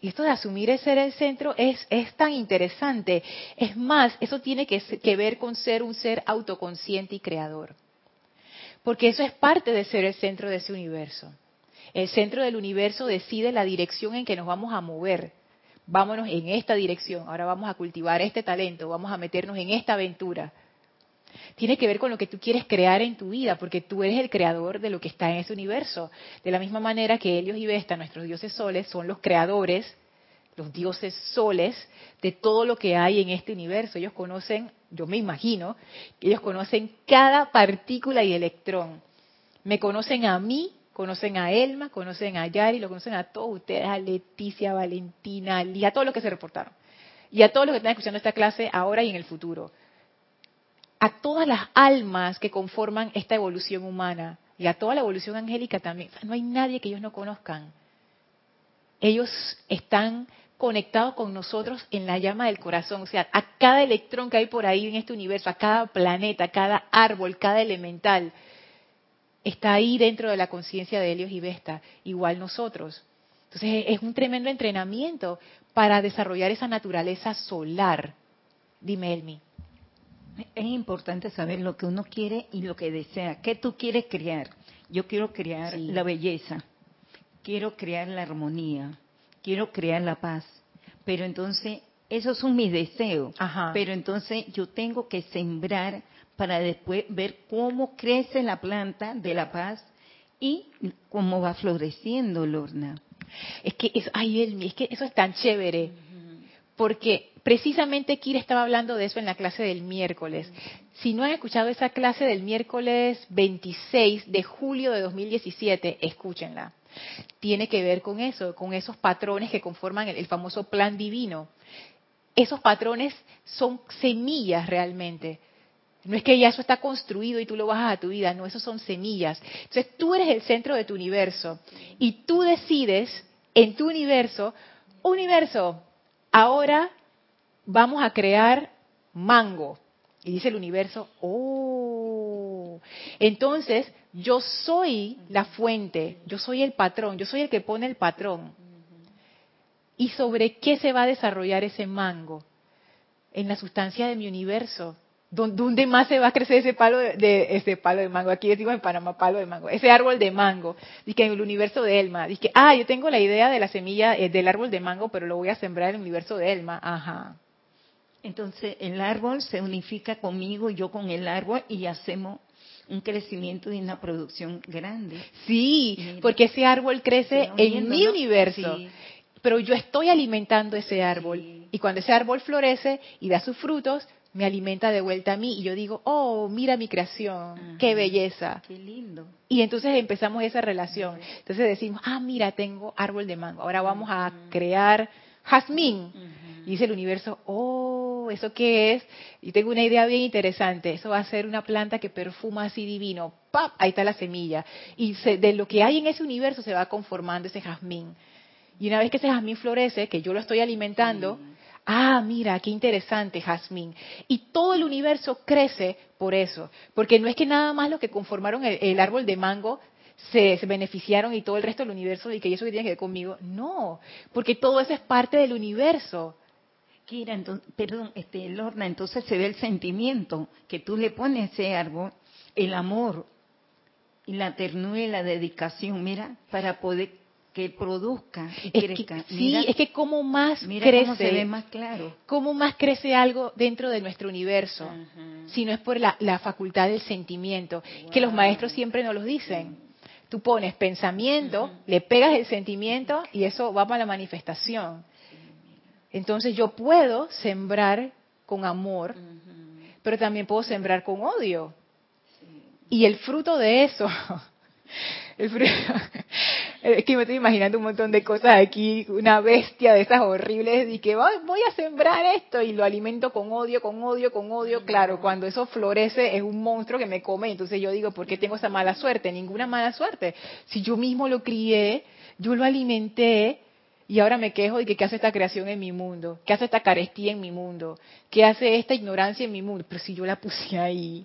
Y esto de asumir el ser el centro es, es tan interesante. Es más, eso tiene que, que, ver con ser un ser autoconsciente y creador. Porque eso es parte de ser el centro de ese universo. El centro del universo decide la dirección en que nos vamos a mover. Vámonos en esta dirección, ahora vamos a cultivar este talento, vamos a meternos en esta aventura tiene que ver con lo que tú quieres crear en tu vida, porque tú eres el creador de lo que está en ese universo. De la misma manera que Helios y Vesta, nuestros dioses soles, son los creadores, los dioses soles, de todo lo que hay en este universo. Ellos conocen, yo me imagino, ellos conocen cada partícula y electrón. Me conocen a mí, conocen a Elma, conocen a Yari, lo conocen a todos ustedes, a Leticia, a Valentina, a a todos los que se reportaron. Y a todos los que están escuchando esta clase ahora y en el futuro a todas las almas que conforman esta evolución humana y a toda la evolución angélica también. no hay nadie que ellos no conozcan. Ellos están conectados con nosotros en la llama del corazón. O sea, a cada electrón que hay por ahí en este universo, a cada planeta, a cada árbol, cada elemental, está ahí dentro de la conciencia de Helios y Vesta, igual nosotros. Entonces es un tremendo entrenamiento para desarrollar esa naturaleza solar. Dime, Elmi. Es importante saber lo que uno quiere y lo que desea. ¿Qué tú quieres crear? Yo quiero crear la belleza, quiero crear la armonía, quiero crear la paz. Pero entonces, esos son mis deseos. Pero entonces yo tengo que sembrar para después ver cómo crece la planta de la paz y cómo va floreciendo, Lorna. Es que, es, ay, es que eso es tan chévere porque precisamente Kira estaba hablando de eso en la clase del miércoles. Si no han escuchado esa clase del miércoles 26 de julio de 2017, escúchenla. Tiene que ver con eso, con esos patrones que conforman el, famoso plan divino. Esos patrones son semillas realmente. No es que ya eso está construido y tú lo bajas a tu vida, no, esos son semillas. Entonces tú eres el centro de tu universo y tú decides en tu universo, universo, ahora vamos a crear mango. Y dice el universo, oh, entonces yo soy la fuente, yo soy el patrón, yo soy el que pone el patrón. ¿Y sobre qué se va a desarrollar ese mango? En la sustancia de mi universo. ¿Dónde más se va a crecer ese palo de, ese palo de mango? Aquí decimos en Panamá palo de mango. Ese árbol de mango. Dice en el universo de Elma. Dice, ah, yo tengo la idea de la semilla eh, del árbol de mango, pero lo voy a sembrar en el universo de Elma. Ajá. Entonces el árbol se unifica conmigo, yo con el árbol y hacemos un crecimiento y una producción grande. Sí, porque ese árbol crece en mi universo. Pero yo estoy alimentando ese árbol. Y cuando ese árbol florece y da sus frutos, me alimenta de vuelta a mí y yo digo, oh, mira mi creación, qué belleza. Qué lindo. Y entonces empezamos esa relación. Entonces decimos, ah, mira, tengo árbol de mango, ahora vamos a crear jazmín. Y dice el universo, oh, ¿eso qué es? Y tengo una idea bien interesante, eso va a ser una planta que perfuma así divino. ¡Pap! Ahí está la semilla. Y de lo que hay en ese universo se va conformando ese jazmín. Y una vez que ese jazmín florece, que yo lo estoy alimentando, ah, mira, qué interesante jazmín. Y todo el universo crece por eso, porque no es que nada más los que conformaron el, árbol de mango se, beneficiaron y todo el resto del universo y que eso que tiene que ver conmigo. No, porque todo eso es parte del universo. Kira, perdón, este, Lorna, entonces se ve el sentimiento que tú le pones a ese árbol, el amor y la ternura y la dedicación, mira, para poder que produzca y crezca. sí, es que como más crece, se ve más claro. Cómo más crece algo dentro de nuestro universo, si no es por la, facultad del sentimiento, que los maestros siempre nos lo dicen. Tú pones pensamiento, le pegas el sentimiento y eso va para la manifestación. Entonces yo puedo sembrar con amor, pero también puedo sembrar con odio. Y el fruto de eso, es que me estoy imaginando un montón de cosas aquí, una bestia de esas horribles, y que voy a sembrar esto y lo alimento con odio, con odio, con odio. Claro, cuando eso florece es un monstruo que me come, entonces yo digo, ¿por qué tengo esa mala suerte? Ninguna mala suerte. Si yo mismo lo crié, yo lo alimenté, y ahora me quejo de que qué hace esta creación en mi mundo, qué hace esta carestía en mi mundo, qué hace esta ignorancia en mi mundo. Pero si yo la puse ahí,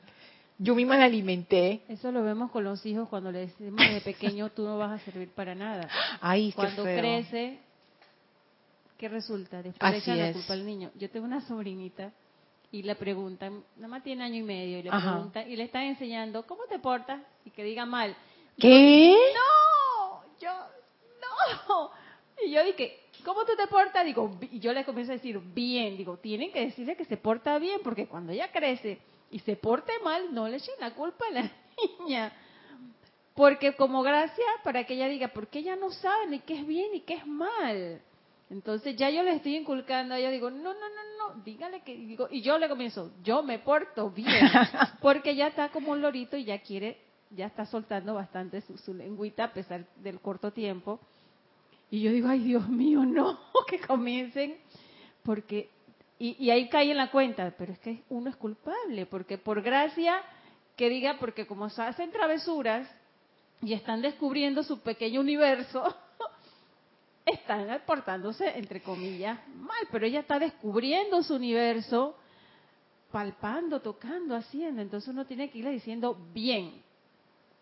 yo misma la alimenté. Eso lo vemos con los hijos cuando le decimos de pequeño tú no vas a servir para nada. Ay, cuando crece, ¿qué resulta? Después le echan la culpa al niño. Yo tengo una sobrinita y le preguntan, nada más tiene año y medio, y le preguntan, y le están enseñando, ¿cómo te portas? Y que diga mal. ¿Qué? no, yo, no. Y yo dije, ¿cómo tú te portas? Digo, y yo le comienzo a decir, bien. Digo, tienen que decirle que se porta bien, porque cuando ella crece y se porte mal, no le echen la culpa a la niña. Porque como gracia, para que ella diga, porque ella no sabe ni qué es bien ni qué es mal. Entonces ya yo le estoy inculcando, yo digo, no, no, no, no, dígale que, digo, y yo le comienzo, yo me porto bien, porque ya está como un lorito y ya quiere, ya está soltando bastante su, su lengüita a pesar del corto tiempo. Y yo digo, ay Dios mío, no, que comiencen, porque, y, ahí cae en la cuenta, pero es que uno es culpable, porque por gracia que diga, porque como se hacen travesuras y están descubriendo su pequeño universo, están portándose, entre comillas, mal, pero ella está descubriendo su universo, palpando, tocando, haciendo, entonces uno tiene que irle diciendo bien,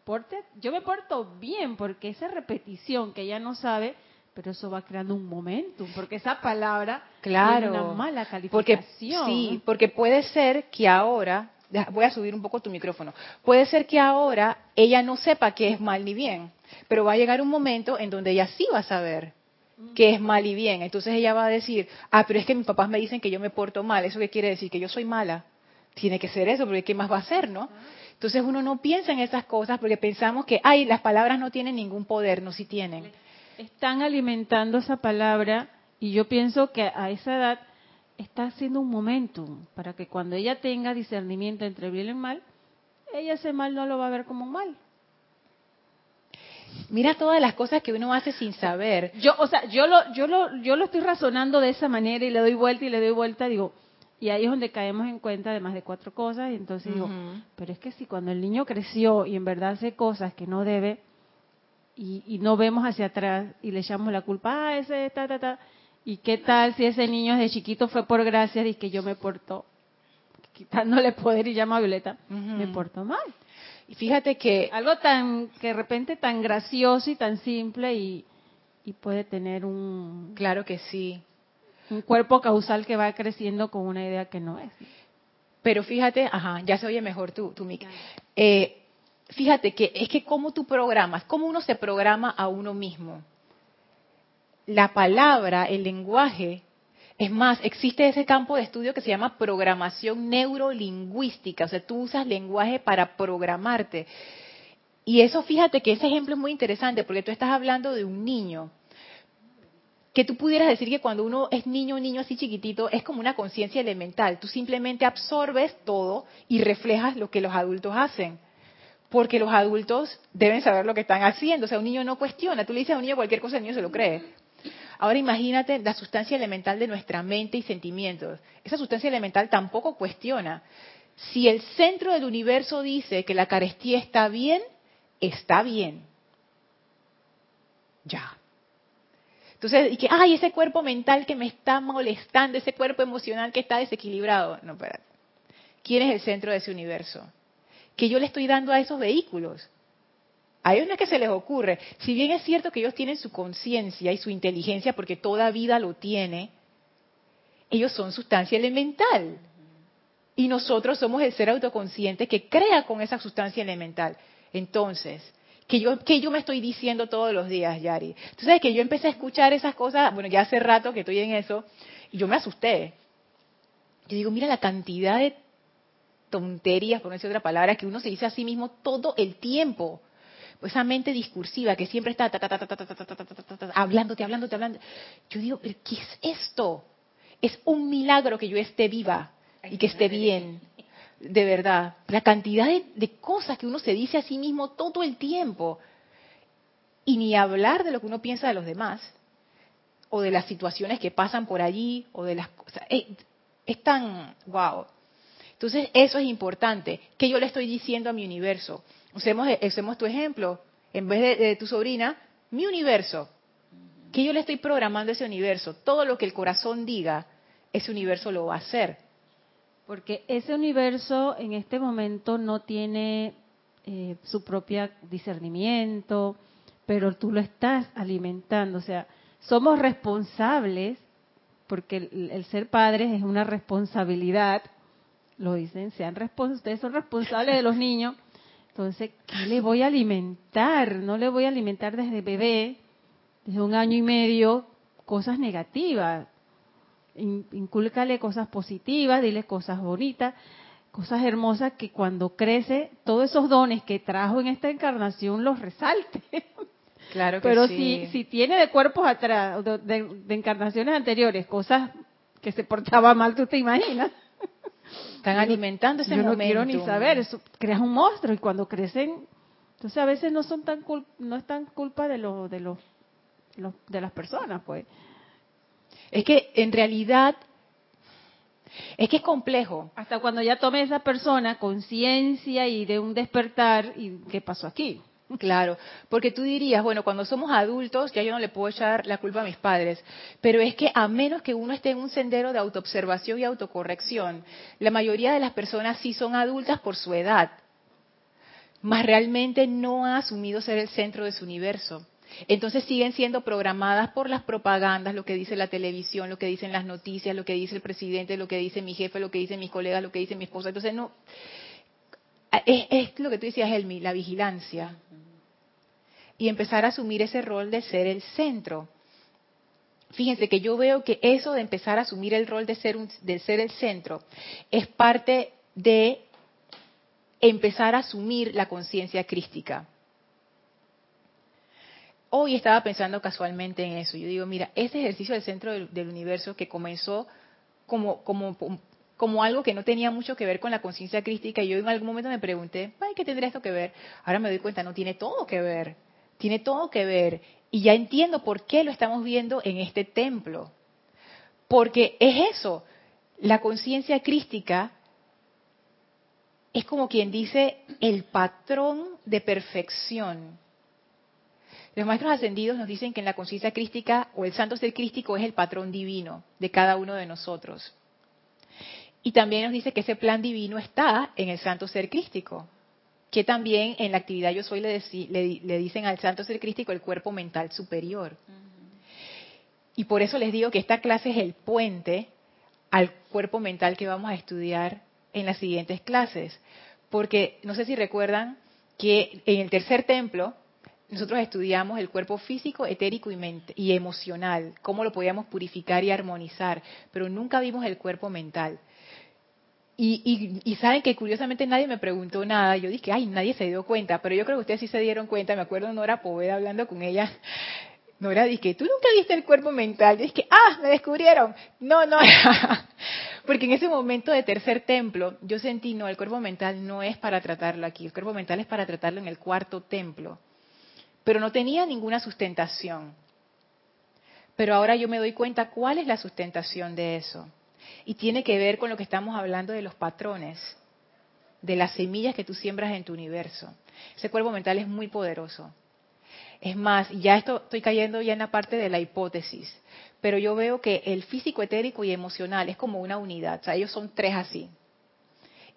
porte, yo me porto bien, porque esa repetición que ella no sabe, pero eso va creando un momentum, porque esa palabra claro, tiene una mala calificación. Porque, sí, porque puede ser que ahora, voy a subir un poco tu micrófono, puede ser que ahora ella no sepa qué es mal ni bien, pero va a llegar un momento en donde ella sí va a saber qué es mal y bien. Entonces ella va a decir, ah, pero es que mis papás me dicen que yo me porto mal, ¿eso qué quiere decir? Que yo soy mala. Tiene que ser eso, porque ¿qué más va a ser, no? Entonces uno no piensa en esas cosas porque pensamos que, ay, las palabras no tienen ningún poder, no, sí tienen están alimentando esa palabra y yo pienso que a esa edad está haciendo un momentum para que cuando ella tenga discernimiento entre bien y mal, ella ese mal no lo va a ver como mal. Mira todas las cosas que uno hace sin saber. Yo, o sea, yo lo, yo lo, yo lo estoy razonando de esa manera y le doy vuelta y le doy vuelta, digo, y ahí es donde caemos en cuenta de más de cuatro cosas y entonces digo, pero es que si cuando el niño creció y en verdad hace cosas que no debe, y, no vemos hacia atrás y le echamos la culpa, ah, ese, ta, ta, ta. ¿Y qué tal si ese niño desde chiquito fue por gracias y que yo me porto, quitándole poder y llama a Violeta, me porto mal? Y fíjate que... Algo tan, que de repente tan gracioso y tan simple y, y puede tener un... Claro que sí. Un cuerpo causal que va creciendo con una idea que no es. Pero fíjate, ajá, ya se oye mejor tú, tú Mick. Eh, fíjate que es que cómo tú programas, cómo uno se programa a uno mismo. La palabra, el lenguaje, es más, existe ese campo de estudio que se llama programación neurolingüística, o sea, tú usas lenguaje para programarte. Y eso, fíjate que ese ejemplo es muy interesante porque tú estás hablando de un niño. Que tú pudieras decir que cuando uno es niño, niño así chiquitito, es como una conciencia elemental. Tú simplemente absorbes todo y reflejas lo que los adultos hacen porque los adultos deben saber lo que están haciendo. O sea, un niño no cuestiona. Tú le dices a un niño cualquier cosa, el niño se lo cree. Ahora imagínate la sustancia elemental de nuestra mente y sentimientos. Esa sustancia elemental tampoco cuestiona. Si el centro del universo dice que la carestía está bien, está bien. Ya. Entonces, y que, ay, ese cuerpo mental que me está molestando, ese cuerpo emocional que está desequilibrado. No, espérate. ¿Quién es el centro de ese universo? Que yo le estoy dando a esos vehículos. A ellos no es que se les ocurre. Si bien es cierto que ellos tienen su conciencia y su inteligencia, porque toda vida lo tiene, ellos son sustancia elemental. Y nosotros somos el ser autoconsciente que crea con esa sustancia elemental. Entonces, que yo, yo me estoy diciendo todos los días, Yari. Tú sabes que yo empecé a escuchar esas cosas, bueno, ya hace rato que estoy en eso, y yo me asusté. Yo digo, mira la cantidad de tonterías, por no decir otra palabra, que uno se dice a sí mismo todo el tiempo. Esa mente discursiva que siempre está hablándote, hablándote, hablando. Yo digo, ¿pero qué es esto? Es un milagro que yo esté viva y que esté bien. De verdad. La cantidad de, cosas que uno se dice a sí mismo todo el tiempo. Y ni hablar de lo que uno piensa de los demás. O de las situaciones que pasan por allí. O de las cosas. Es, tan. ¡Wow! Entonces, eso es importante. ¿Qué yo le estoy diciendo a mi universo? Usemos, tu ejemplo. En vez de, tu sobrina, mi universo. ¿Qué yo le estoy programando a ese universo? Todo lo que el corazón diga, ese universo lo va a hacer. Porque ese universo en este momento no tiene eh, su propio discernimiento, pero tú lo estás alimentando. O sea, somos responsables, porque el, ser padres es una responsabilidad, lo dicen, sean ustedes son responsables de los niños. Entonces, ¿qué le voy a alimentar? No le voy a alimentar desde bebé, desde un año y medio, cosas negativas incúlcale cosas positivas, dile cosas bonitas, cosas hermosas que cuando crece, todos esos dones que trajo en esta encarnación los resalte. Claro que Pero si, si tiene de cuerpos atrás, de, encarnaciones anteriores, cosas que se portaba mal, tú te imaginas. Están alimentando ese yo no quiero ni saber, eso, creas un monstruo y cuando crecen, entonces a veces no son tan no es tan culpa de los de los de las personas, pues. Es que en realidad es que es complejo. Hasta cuando ya tome esa persona conciencia y de un despertar, ¿y qué pasó aquí? Claro, porque tú dirías, bueno, cuando somos adultos ya yo no le puedo echar la culpa a mis padres, pero es que a menos que uno esté en un sendero de autoobservación y autocorrección, la mayoría de las personas sí son adultas por su edad, más realmente no ha asumido ser el centro de su universo. Entonces siguen siendo programadas por las propagandas, lo que dice la televisión, lo que dicen las noticias, lo que dice el presidente, lo que dice mi jefe, lo que dicen mis colegas, lo que dice mi esposa. Entonces no, es, lo que tú decías, Helmi, la vigilancia. Y empezar a asumir ese rol de ser el centro. Fíjense que yo veo que eso de empezar a asumir el rol de ser, el centro es parte de empezar a asumir la conciencia crística hoy estaba pensando casualmente en eso. Yo digo, mira, ese ejercicio del centro del, universo que comenzó como, como, como algo que no tenía mucho que ver con la conciencia crística, y yo en algún momento me pregunté, ¿ay, qué tendría esto que ver? Ahora me doy cuenta, no tiene todo que ver. Tiene todo que ver. Y ya entiendo por qué lo estamos viendo en este templo. Porque es eso, la conciencia crística es como quien dice el patrón de perfección los maestros ascendidos nos dicen que en la conciencia crística o el santo ser crístico es el patrón divino de cada uno de nosotros. Y también nos dice que ese plan divino está en el santo ser crístico, que también en la actividad yo soy le, le, dicen al santo ser crístico el cuerpo mental superior. Y por eso les digo que esta clase es el puente al cuerpo mental que vamos a estudiar en las siguientes clases. Porque no sé si recuerdan que en el tercer templo nosotros estudiamos el cuerpo físico, etérico y, y, emocional, cómo lo podíamos purificar y armonizar, pero nunca vimos el cuerpo mental. Y, y, saben que curiosamente nadie me preguntó nada, yo dije, ay, nadie se dio cuenta, pero yo creo que ustedes sí se dieron cuenta, me acuerdo Nora Poveda hablando con ella, Nora dije, tú nunca viste el cuerpo mental, yo dije, ah, me descubrieron, no, no, porque en ese momento de tercer templo yo sentí, no, el cuerpo mental no es para tratarlo aquí, el cuerpo mental es para tratarlo en el cuarto templo. Pero no tenía ninguna sustentación. Pero ahora yo me doy cuenta cuál es la sustentación de eso. Y tiene que ver con lo que estamos hablando de los patrones, de las semillas que tú siembras en tu universo. Ese cuerpo mental es muy poderoso. Es más, ya esto estoy cayendo ya en la parte de la hipótesis, pero yo veo que el físico, etérico y emocional es como una unidad, o sea, ellos son tres así.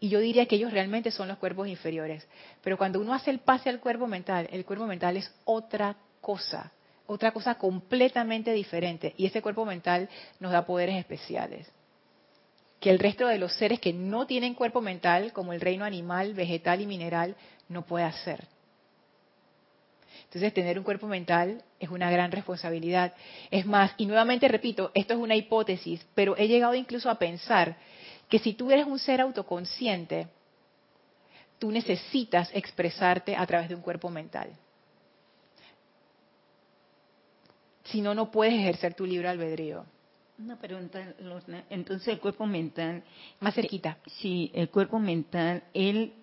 Y yo diría que ellos realmente son los cuerpos inferiores. Pero cuando uno hace el pase al cuerpo mental, el cuerpo mental es otra cosa, otra cosa completamente diferente. Y ese cuerpo mental nos da poderes especiales que el resto de los seres que no tienen cuerpo mental, como el reino animal, vegetal y mineral, no puede hacer. Entonces, tener un cuerpo mental es una gran responsabilidad. Es más, y nuevamente repito, esto es una hipótesis, pero he llegado incluso a pensar que si tú eres un ser autoconsciente, tú necesitas expresarte a través de un cuerpo mental. Si no, no puedes ejercer tu libre albedrío. Una pregunta, Lorna. Entonces, el cuerpo mental. Más cerquita. Sí, el cuerpo mental, él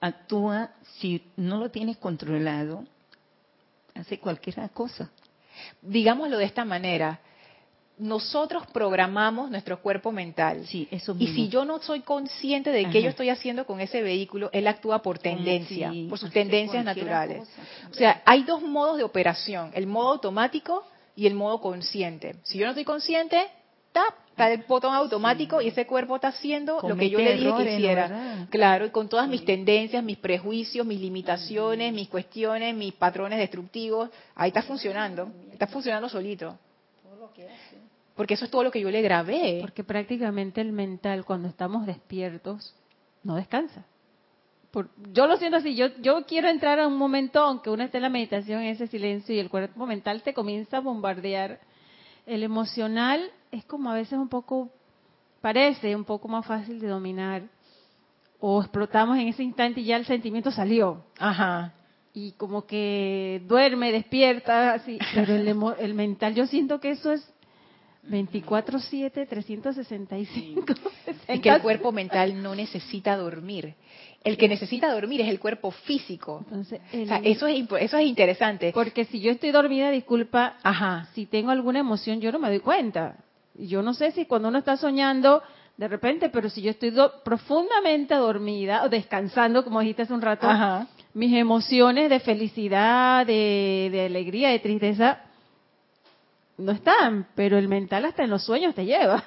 actúa, si no lo tienes controlado, hace cualquier cosa. Digámoslo de esta manera. Nosotros programamos nuestro cuerpo mental. Sí, eso Y si yo no soy consciente de qué yo estoy haciendo con ese vehículo, él actúa por tendencia, por sus tendencias naturales. O sea, hay dos modos de operación, el modo automático y el modo consciente. Si yo no estoy consciente, está el botón automático y ese cuerpo está haciendo lo que yo le dije que hiciera. Claro, y con todas mis tendencias, mis prejuicios, mis limitaciones, mis cuestiones, mis patrones destructivos, ahí está funcionando, está funcionando solito. Porque eso es todo lo que yo le grabé. Porque prácticamente el mental, cuando estamos despiertos, no descansa. yo lo siento así, yo, yo quiero entrar a un momento, aunque uno esté en la meditación, en ese silencio, y el cuerpo mental te comienza a bombardear. El emocional es como a veces un poco, parece un poco más fácil de dominar. O explotamos en ese instante y ya el sentimiento salió. Ajá. Y como que duerme, despierta, así. Pero el, el mental, yo siento que eso es 24-7, 365. Es que el cuerpo mental no necesita dormir. El que necesita dormir es el cuerpo físico. Entonces, eso, es, eso es interesante. Porque si yo estoy dormida, disculpa, Ajá. si tengo alguna emoción, yo no me doy cuenta. Yo no sé si cuando uno está soñando, de repente, pero si yo estoy profundamente dormida o descansando, como dijiste hace un rato, mis emociones de felicidad, de, de alegría, de tristeza, no están, pero el mental hasta en los sueños te lleva.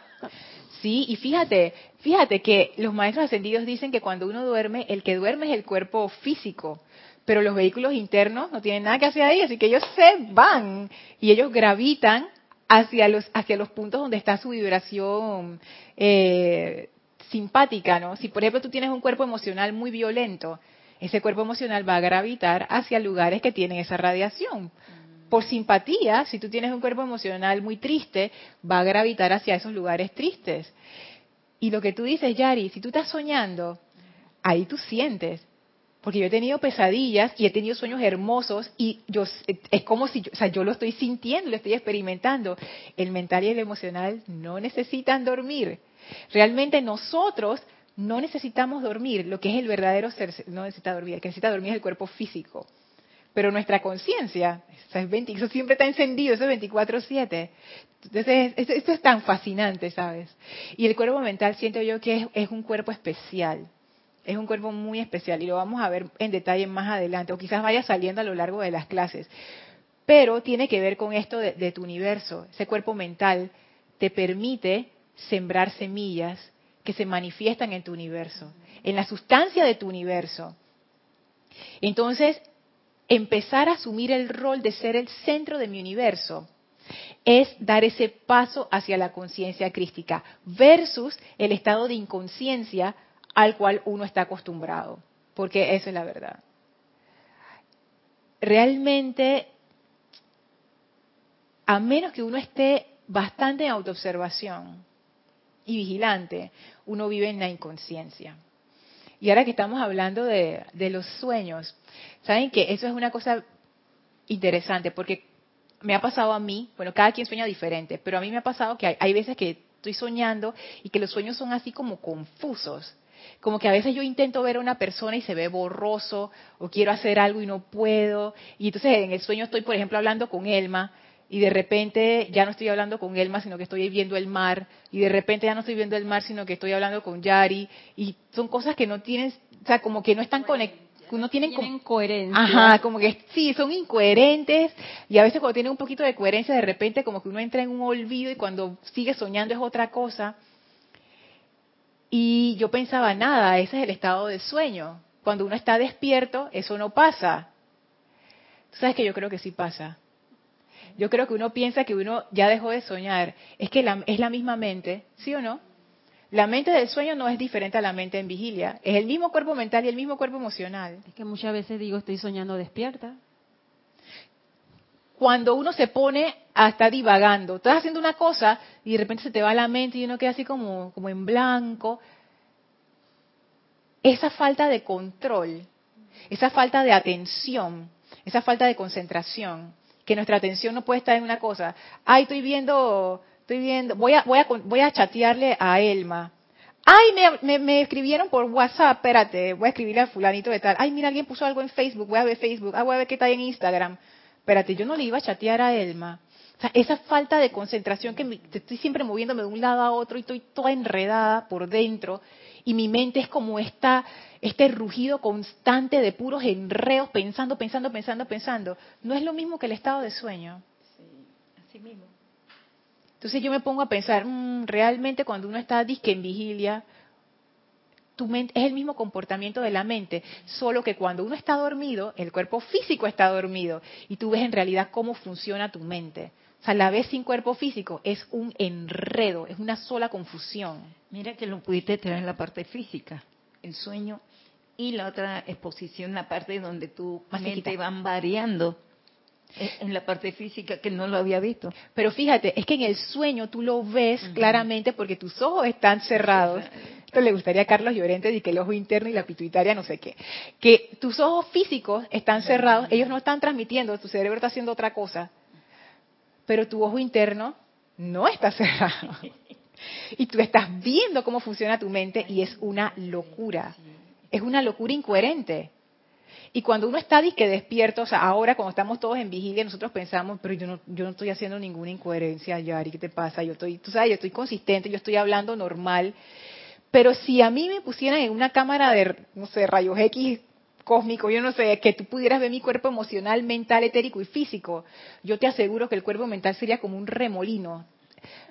Sí, y fíjate, fíjate que los maestros ascendidos dicen que cuando uno duerme, el que duerme es el cuerpo físico, pero los vehículos internos no tienen nada que hacer ahí, así que ellos se van y ellos gravitan hacia los, hacia los puntos donde está su vibración eh, simpática, ¿no? Si por ejemplo tú tienes un cuerpo emocional muy violento, ese cuerpo emocional va a gravitar hacia lugares que tienen esa radiación. Por simpatía, si tú tienes un cuerpo emocional muy triste, va a gravitar hacia esos lugares tristes. Y lo que tú dices, Yari, si tú estás soñando, ahí tú sientes porque yo he tenido pesadillas y he tenido sueños hermosos y yo es como si yo, o sea, yo lo estoy sintiendo, lo estoy experimentando. El mental y el emocional no necesitan dormir. Realmente nosotros no necesitamos dormir, lo que es el verdadero ser no necesita dormir, el que necesita dormir es el cuerpo físico. Pero nuestra conciencia, eso siempre está encendido, eso es 24/7. Entonces, esto, es tan fascinante, ¿sabes? Y el cuerpo mental siento yo que es un cuerpo especial es un cuerpo muy especial y lo vamos a ver en detalle más adelante, o quizás vaya saliendo a lo largo de las clases. Pero tiene que ver con esto de, tu universo. Ese cuerpo mental te permite sembrar semillas que se manifiestan en tu universo, en la sustancia de tu universo. Entonces, empezar a asumir el rol de ser el centro de mi universo es dar ese paso hacia la conciencia crística versus el estado de inconsciencia al cual uno está acostumbrado, porque esa es la verdad. Realmente, a menos que uno esté bastante en autoobservación y vigilante, uno vive en la inconsciencia. Y ahora que estamos hablando de, los sueños, saben que eso es una cosa interesante, porque me ha pasado a mí, bueno, cada quien sueña diferente, pero a mí me ha pasado que hay, hay veces que estoy soñando y que los sueños son así como confusos como que a veces yo intento ver a una persona y se ve borroso, o quiero hacer algo y no puedo, y entonces en el sueño estoy, por ejemplo, hablando con Elma, y de repente ya no estoy hablando con Elma, sino que estoy viendo el mar, y de repente ya no estoy viendo el mar, sino que estoy hablando con Yari, y son cosas que no tienen, o sea, como que no están conectadas. que uno tiene Tienen coherencia. Ajá, como que sí, son incoherentes y a veces cuando tiene un poquito de coherencia de repente como que uno entra en un olvido y cuando sigue soñando es otra cosa. Y yo pensaba, nada, ese es el estado de sueño. Cuando uno está despierto, eso no pasa. Tú sabes que yo creo que sí pasa. Yo creo que uno piensa que uno ya dejó de soñar. Es que la, es la misma mente, ¿sí o no? La mente del sueño no es diferente a la mente en vigilia. Es el mismo cuerpo mental y el mismo cuerpo emocional. Es que muchas veces digo, estoy soñando despierta. Cuando uno se pone a estar divagando, estás haciendo una cosa y de repente se te va la mente y uno queda así como, como en blanco. Esa falta de control, esa falta de atención, esa falta de concentración, que nuestra atención no puede estar en una cosa. Ay, estoy viendo estoy viendo, voy a, voy a, voy a chatearle a Elma. Ay, me, me, escribieron por WhatsApp, espérate, voy a escribirle a fulanito de tal. Ay, mira, alguien puso algo en Facebook, voy a ver Facebook, ah, voy a ver qué está en Instagram. Espérate, yo no le iba a chatear a Elma. O sea, esa falta de concentración que estoy siempre moviéndome de un lado a otro y estoy toda enredada por dentro y mi mente es como esta, este rugido constante de puros enredos, pensando, pensando, pensando, pensando. No es lo mismo que el estado de sueño. Sí, así mismo. Entonces yo me pongo a pensar, mmm, realmente cuando uno está disque en vigilia, tu mente es el mismo comportamiento de la mente, solo que cuando uno está dormido, el cuerpo físico está dormido y tú ves en realidad cómo funciona tu mente. O sea, la ves sin cuerpo físico, es un enredo, es una sola confusión. Mira que lo pudiste tener en la parte física, el sueño, y la otra exposición, la parte donde tu mente van variando en la parte física que no lo había visto. Pero fíjate, es que en el sueño tú lo ves claramente porque tus ojos están cerrados. Esto le gustaría a Carlos Llorente de que el ojo interno y la pituitaria no sé qué. Que tus ojos físicos están cerrados, ellos no están transmitiendo, tu cerebro está haciendo otra cosa. Pero tu ojo interno no está cerrado. Y tú estás viendo cómo funciona tu mente y es una locura. Es una locura incoherente. Y cuando uno está disque despierto, o sea, ahora cuando estamos todos en vigilia, nosotros pensamos, pero yo no, yo no estoy haciendo ninguna incoherencia, Yari, ¿qué te pasa? Yo estoy, tú sabes, yo estoy consistente, yo estoy hablando normal. Pero si a mí me pusieran en una cámara de, no sé, rayos X cósmico, yo no sé, que tú pudieras ver mi cuerpo emocional, mental, etérico y físico, yo te aseguro que el cuerpo mental sería como un remolino.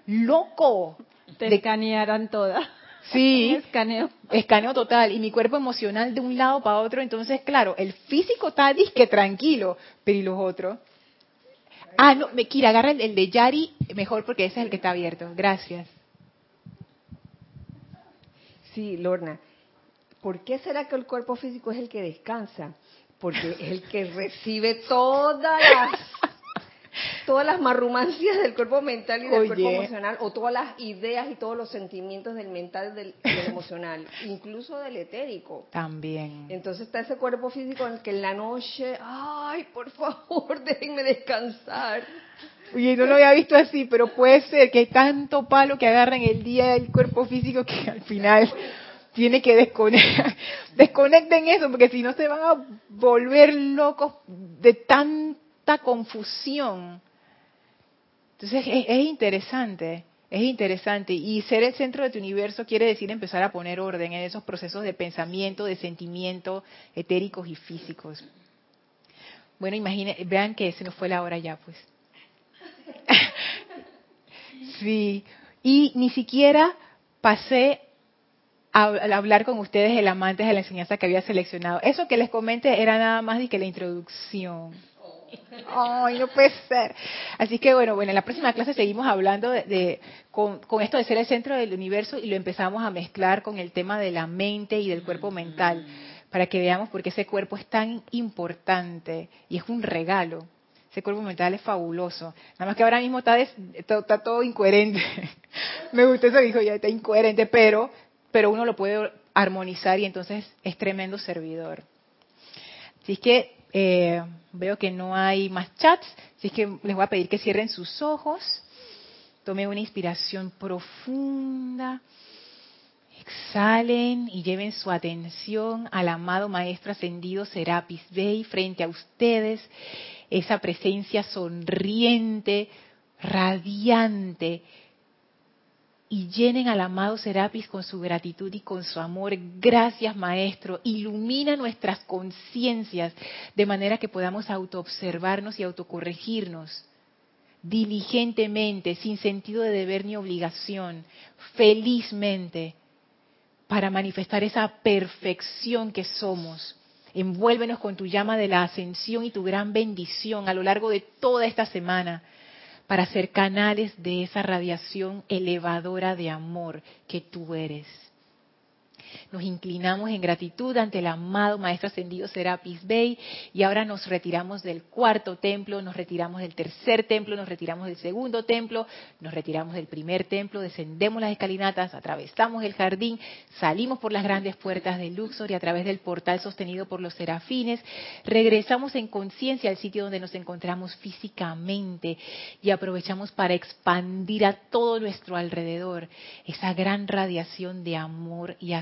¡Loco! Te escanearán todas. Sí. escaneo. Escaneo total. Y mi cuerpo emocional de un lado para otro. Entonces, claro, el físico está disque tranquilo. Pero ¿y los otros? Ah, no, me quiere agarra el, de Yari mejor porque ese es el que está abierto. Gracias. Sí, Lorna. ¿Por qué será que el cuerpo físico es el que descansa? Porque es el que recibe todas las todas las marrumancias del cuerpo mental y del cuerpo emocional, o todas las ideas y todos los sentimientos del mental y del, emocional, incluso del etérico. También. Entonces está ese cuerpo físico en el que en la noche, ay, por favor, déjenme descansar. Oye, no lo había visto así, pero puede ser que hay tanto palo que agarran el día del cuerpo físico que al final tiene que desconectar. Desconecten eso, porque si no se van a volver locos de tanta confusión. Entonces es, interesante, es interesante. Y ser el centro de tu universo quiere decir empezar a poner orden en esos procesos de pensamiento, de sentimiento, etéricos y físicos. Bueno, imaginen, vean que se nos fue la hora ya, pues. sí, y ni siquiera pasé a, hablar con ustedes el amante de la enseñanza que había seleccionado. Eso que les comenté era nada más de que la introducción. Ay, no puede ser. Así que bueno, bueno, en la próxima clase seguimos hablando de, con, esto de ser el centro del universo y lo empezamos a mezclar con el tema de la mente y del cuerpo mental, para que veamos por qué ese cuerpo es tan importante y es un regalo. Ese cuerpo mental es fabuloso. Nada más que ahora mismo está, está, todo incoherente. Me gustó eso, dijo ya está incoherente, pero, pero uno lo puede armonizar y entonces es tremendo servidor. Así que eh, veo que no hay más chats, así que les voy a pedir que cierren sus ojos, tomen una inspiración profunda, exhalen y lleven su atención al amado Maestro Ascendido Serapis Bey frente a ustedes, esa presencia sonriente, radiante, y llenen al amado Serapis con su gratitud y con su amor. Gracias, Maestro. Ilumina nuestras conciencias de manera que podamos autoobservarnos y autocorregirnos diligentemente, sin sentido de deber ni obligación, felizmente, para manifestar esa perfección que somos. Envuélvenos con tu llama de la ascensión y tu gran bendición a lo largo de toda esta semana para ser canales de esa radiación elevadora de amor que tú eres. Nos inclinamos en gratitud ante el amado Maestro Ascendido Serapis Bey y ahora nos retiramos del cuarto templo, nos retiramos del tercer templo, nos retiramos del segundo templo, nos retiramos del primer templo, descendemos las escalinatas, atravesamos el jardín, salimos por las grandes puertas de Luxor y a través del portal sostenido por los serafines, regresamos en conciencia al sitio donde nos encontramos físicamente y aprovechamos para expandir a todo nuestro alrededor esa gran radiación de amor y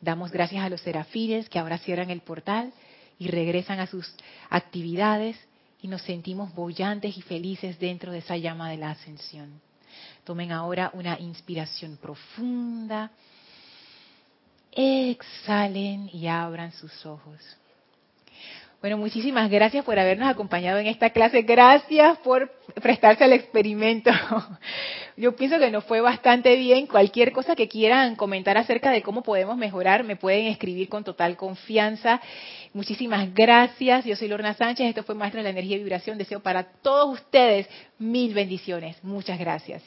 Damos gracias a los serafines que ahora cierran el portal y regresan a sus actividades y nos sentimos bollantes y felices dentro de esa llama de la ascensión. Tomen ahora una inspiración profunda. Exhalen y abran sus ojos. Bueno, muchísimas gracias por habernos acompañado en esta clase. Gracias por prestarse al experimento. Yo pienso que nos fue bastante bien. Cualquier cosa que quieran comentar acerca de cómo podemos mejorar, me pueden escribir con total confianza. Muchísimas gracias. Yo soy Lorna Sánchez. Esto fue Maestro de la Energía y Vibración. Deseo para todos ustedes mil bendiciones. Muchas gracias.